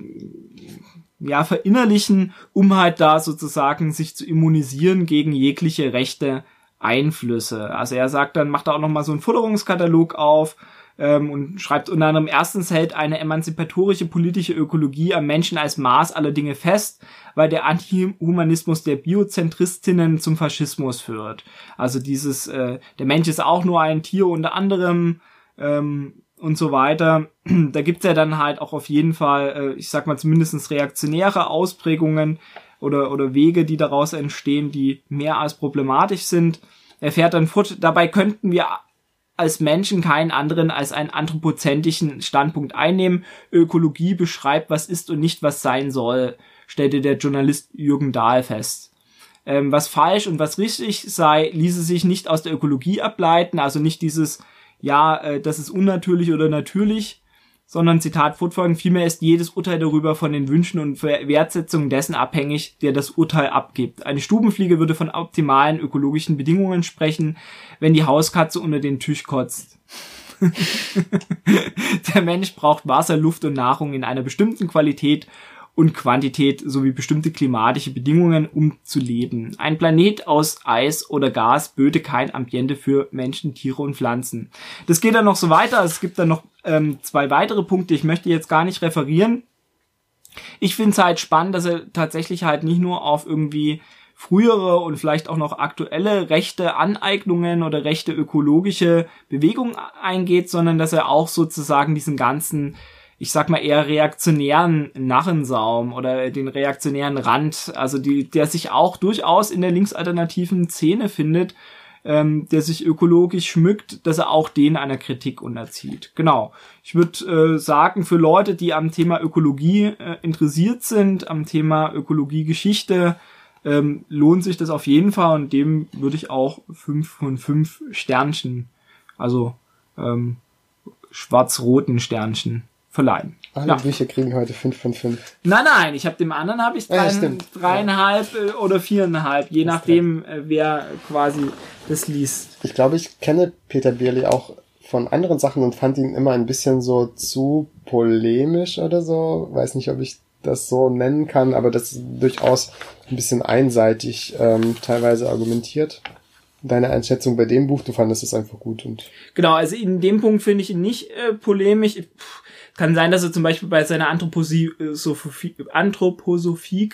ja verinnerlichen, um halt da sozusagen sich zu immunisieren gegen jegliche rechte Einflüsse. Also er sagt dann, macht da auch nochmal so einen Futterungskatalog auf, ähm, und schreibt unter anderem, erstens hält eine emanzipatorische politische Ökologie am Menschen als Maß aller Dinge fest, weil der Antihumanismus der Biozentristinnen zum Faschismus führt. Also dieses, äh, der Mensch ist auch nur ein Tier unter anderem, ähm, und so weiter. Da gibt's ja dann halt auch auf jeden Fall, äh, ich sag mal zumindestens reaktionäre Ausprägungen oder, oder Wege, die daraus entstehen, die mehr als problematisch sind. Er fährt dann fort, dabei könnten wir als Menschen keinen anderen als einen anthropozentrischen Standpunkt einnehmen. Ökologie beschreibt, was ist und nicht was sein soll, stellte der Journalist Jürgen Dahl fest. Ähm, was falsch und was richtig sei, ließe sich nicht aus der Ökologie ableiten, also nicht dieses, ja, äh, das ist unnatürlich oder natürlich, sondern Zitat fortfolgend, vielmehr ist jedes Urteil darüber von den Wünschen und Wertsetzungen dessen abhängig, der das Urteil abgibt. Eine Stubenfliege würde von optimalen ökologischen Bedingungen sprechen, wenn die Hauskatze unter den Tisch kotzt. der Mensch braucht Wasser, Luft und Nahrung in einer bestimmten Qualität und Quantität sowie bestimmte klimatische Bedingungen, um zu leben. Ein Planet aus Eis oder Gas böte kein Ambiente für Menschen, Tiere und Pflanzen. Das geht dann noch so weiter. Es gibt dann noch ähm, zwei weitere Punkte. Ich möchte jetzt gar nicht referieren. Ich finde es halt spannend, dass er tatsächlich halt nicht nur auf irgendwie frühere und vielleicht auch noch aktuelle rechte Aneignungen oder rechte ökologische Bewegungen eingeht, sondern dass er auch sozusagen diesen ganzen, ich sag mal eher reaktionären Narrensaum oder den reaktionären Rand, also die, der sich auch durchaus in der linksalternativen Szene findet, ähm, der sich ökologisch schmückt, dass er auch den einer Kritik unterzieht. Genau. Ich würde äh, sagen, für Leute, die am Thema Ökologie äh, interessiert sind, am Thema Ökologiegeschichte, ähm, lohnt sich das auf jeden Fall und dem würde ich auch fünf von fünf Sternchen, also ähm, schwarz-roten Sternchen verleihen. Alle ja. Bücher kriegen heute fünf von fünf. Nein, nein, ich habe dem anderen habe ich drei, ja, dreieinhalb ja. Äh, oder viereinhalb, je das nachdem, klar. Äh, wer quasi das liest. Ich glaube, ich kenne Peter Bierli auch von anderen Sachen und fand ihn immer ein bisschen so zu polemisch oder so. Weiß nicht, ob ich das so nennen kann, aber das ist durchaus ein bisschen einseitig ähm, teilweise argumentiert. Deine Einschätzung bei dem Buch, du fandest es einfach gut und. Genau, also in dem Punkt finde ich ihn nicht äh, polemisch. Kann sein, dass er zum Beispiel bei seiner Anthroposophie-Kritik Anthroposophie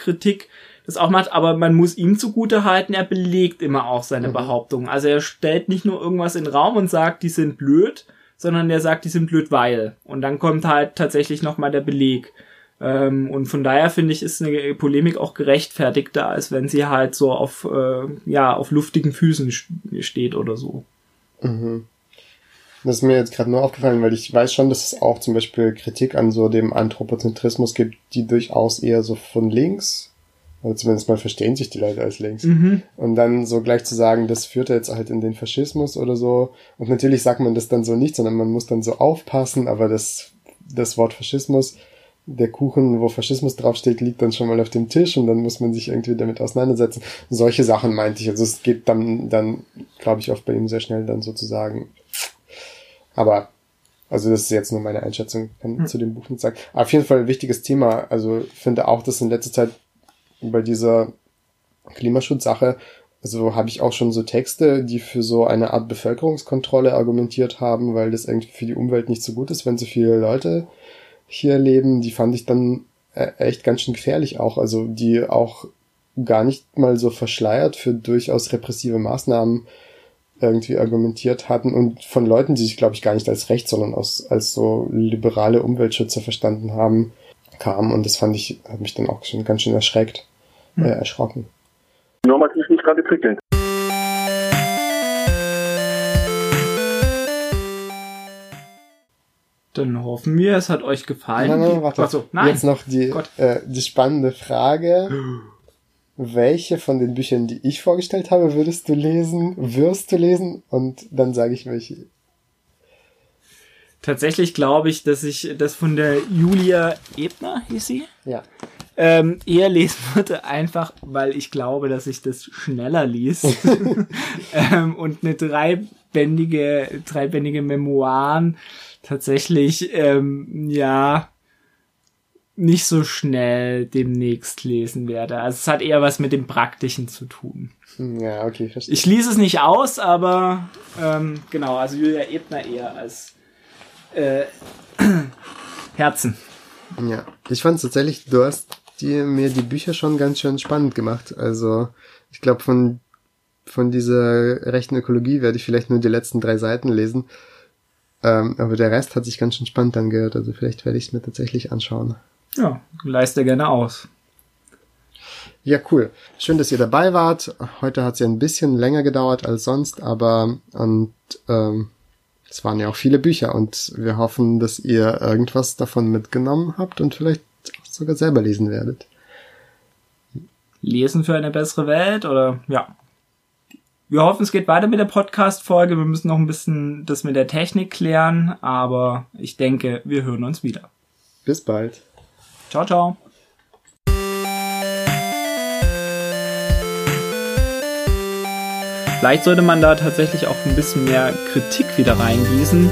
das auch macht, aber man muss ihm zugute halten, er belegt immer auch seine mhm. Behauptungen. Also er stellt nicht nur irgendwas in den Raum und sagt, die sind blöd, sondern er sagt, die sind blöd, weil. Und dann kommt halt tatsächlich nochmal der Beleg. Ähm, und von daher finde ich, ist eine Polemik auch gerechtfertigter, als wenn sie halt so auf, äh, ja, auf luftigen Füßen steht oder so. Mhm. Das ist mir jetzt gerade nur aufgefallen, weil ich weiß schon, dass es auch zum Beispiel Kritik an so dem Anthropozentrismus gibt, die durchaus eher so von links, oder zumindest mal verstehen sich die Leute als links. Mhm. Und dann so gleich zu sagen, das führt jetzt halt in den Faschismus oder so. Und natürlich sagt man das dann so nicht, sondern man muss dann so aufpassen, aber das, das Wort Faschismus der Kuchen, wo Faschismus draufsteht, liegt dann schon mal auf dem Tisch und dann muss man sich irgendwie damit auseinandersetzen. Solche Sachen meinte ich. Also es geht dann, dann, glaube ich, oft bei ihm sehr schnell dann sozusagen. Aber, also das ist jetzt nur meine Einschätzung, hm. zu dem Buch nicht sagen. Aber auf jeden Fall ein wichtiges Thema. Also ich finde auch, dass in letzter Zeit bei dieser Klimaschutzsache, also habe ich auch schon so Texte, die für so eine Art Bevölkerungskontrolle argumentiert haben, weil das irgendwie für die Umwelt nicht so gut ist, wenn so viele Leute hier leben, die fand ich dann äh, echt ganz schön gefährlich auch. Also die auch gar nicht mal so verschleiert für durchaus repressive Maßnahmen irgendwie argumentiert hatten und von Leuten, die sich, glaube ich, gar nicht als recht, sondern als, als so liberale Umweltschützer verstanden haben, kam. Und das fand ich, hat mich dann auch schon ganz schön erschreckt, hm. äh, erschrocken. Normativ nicht gerade prickelnd. Dann hoffen wir, es hat euch gefallen. Nein, nein, warte. Achso, nein. Jetzt noch die, äh, die spannende Frage. Welche von den Büchern, die ich vorgestellt habe, würdest du lesen, wirst du lesen? Und dann sage ich welche. Tatsächlich glaube ich, dass ich das von der Julia Ebner, hieß sie? Ja. Ähm, eher lesen würde, einfach weil ich glaube, dass ich das schneller liest. ähm, und eine dreibändige, dreibändige Memoiren tatsächlich, ähm, ja, nicht so schnell demnächst lesen werde. Also es hat eher was mit dem Praktischen zu tun. Ja, okay, verstehe. Ich schließe es nicht aus, aber ähm, genau, also Julia Ebner eher als äh, Herzen. Ja, ich fand tatsächlich, du hast die, mir die Bücher schon ganz schön spannend gemacht. Also ich glaube, von, von dieser rechten Ökologie werde ich vielleicht nur die letzten drei Seiten lesen. Ähm, aber der Rest hat sich ganz schön spannend angehört, also vielleicht werde ich es mir tatsächlich anschauen. Ja, leiste gerne aus. Ja, cool. Schön, dass ihr dabei wart. Heute hat es ja ein bisschen länger gedauert als sonst, aber und ähm, es waren ja auch viele Bücher und wir hoffen, dass ihr irgendwas davon mitgenommen habt und vielleicht sogar selber lesen werdet. Lesen für eine bessere Welt oder ja, wir hoffen, es geht weiter mit der Podcast-Folge. Wir müssen noch ein bisschen das mit der Technik klären, aber ich denke, wir hören uns wieder. Bis bald. Ciao, ciao. Vielleicht sollte man da tatsächlich auch ein bisschen mehr Kritik wieder reingießen.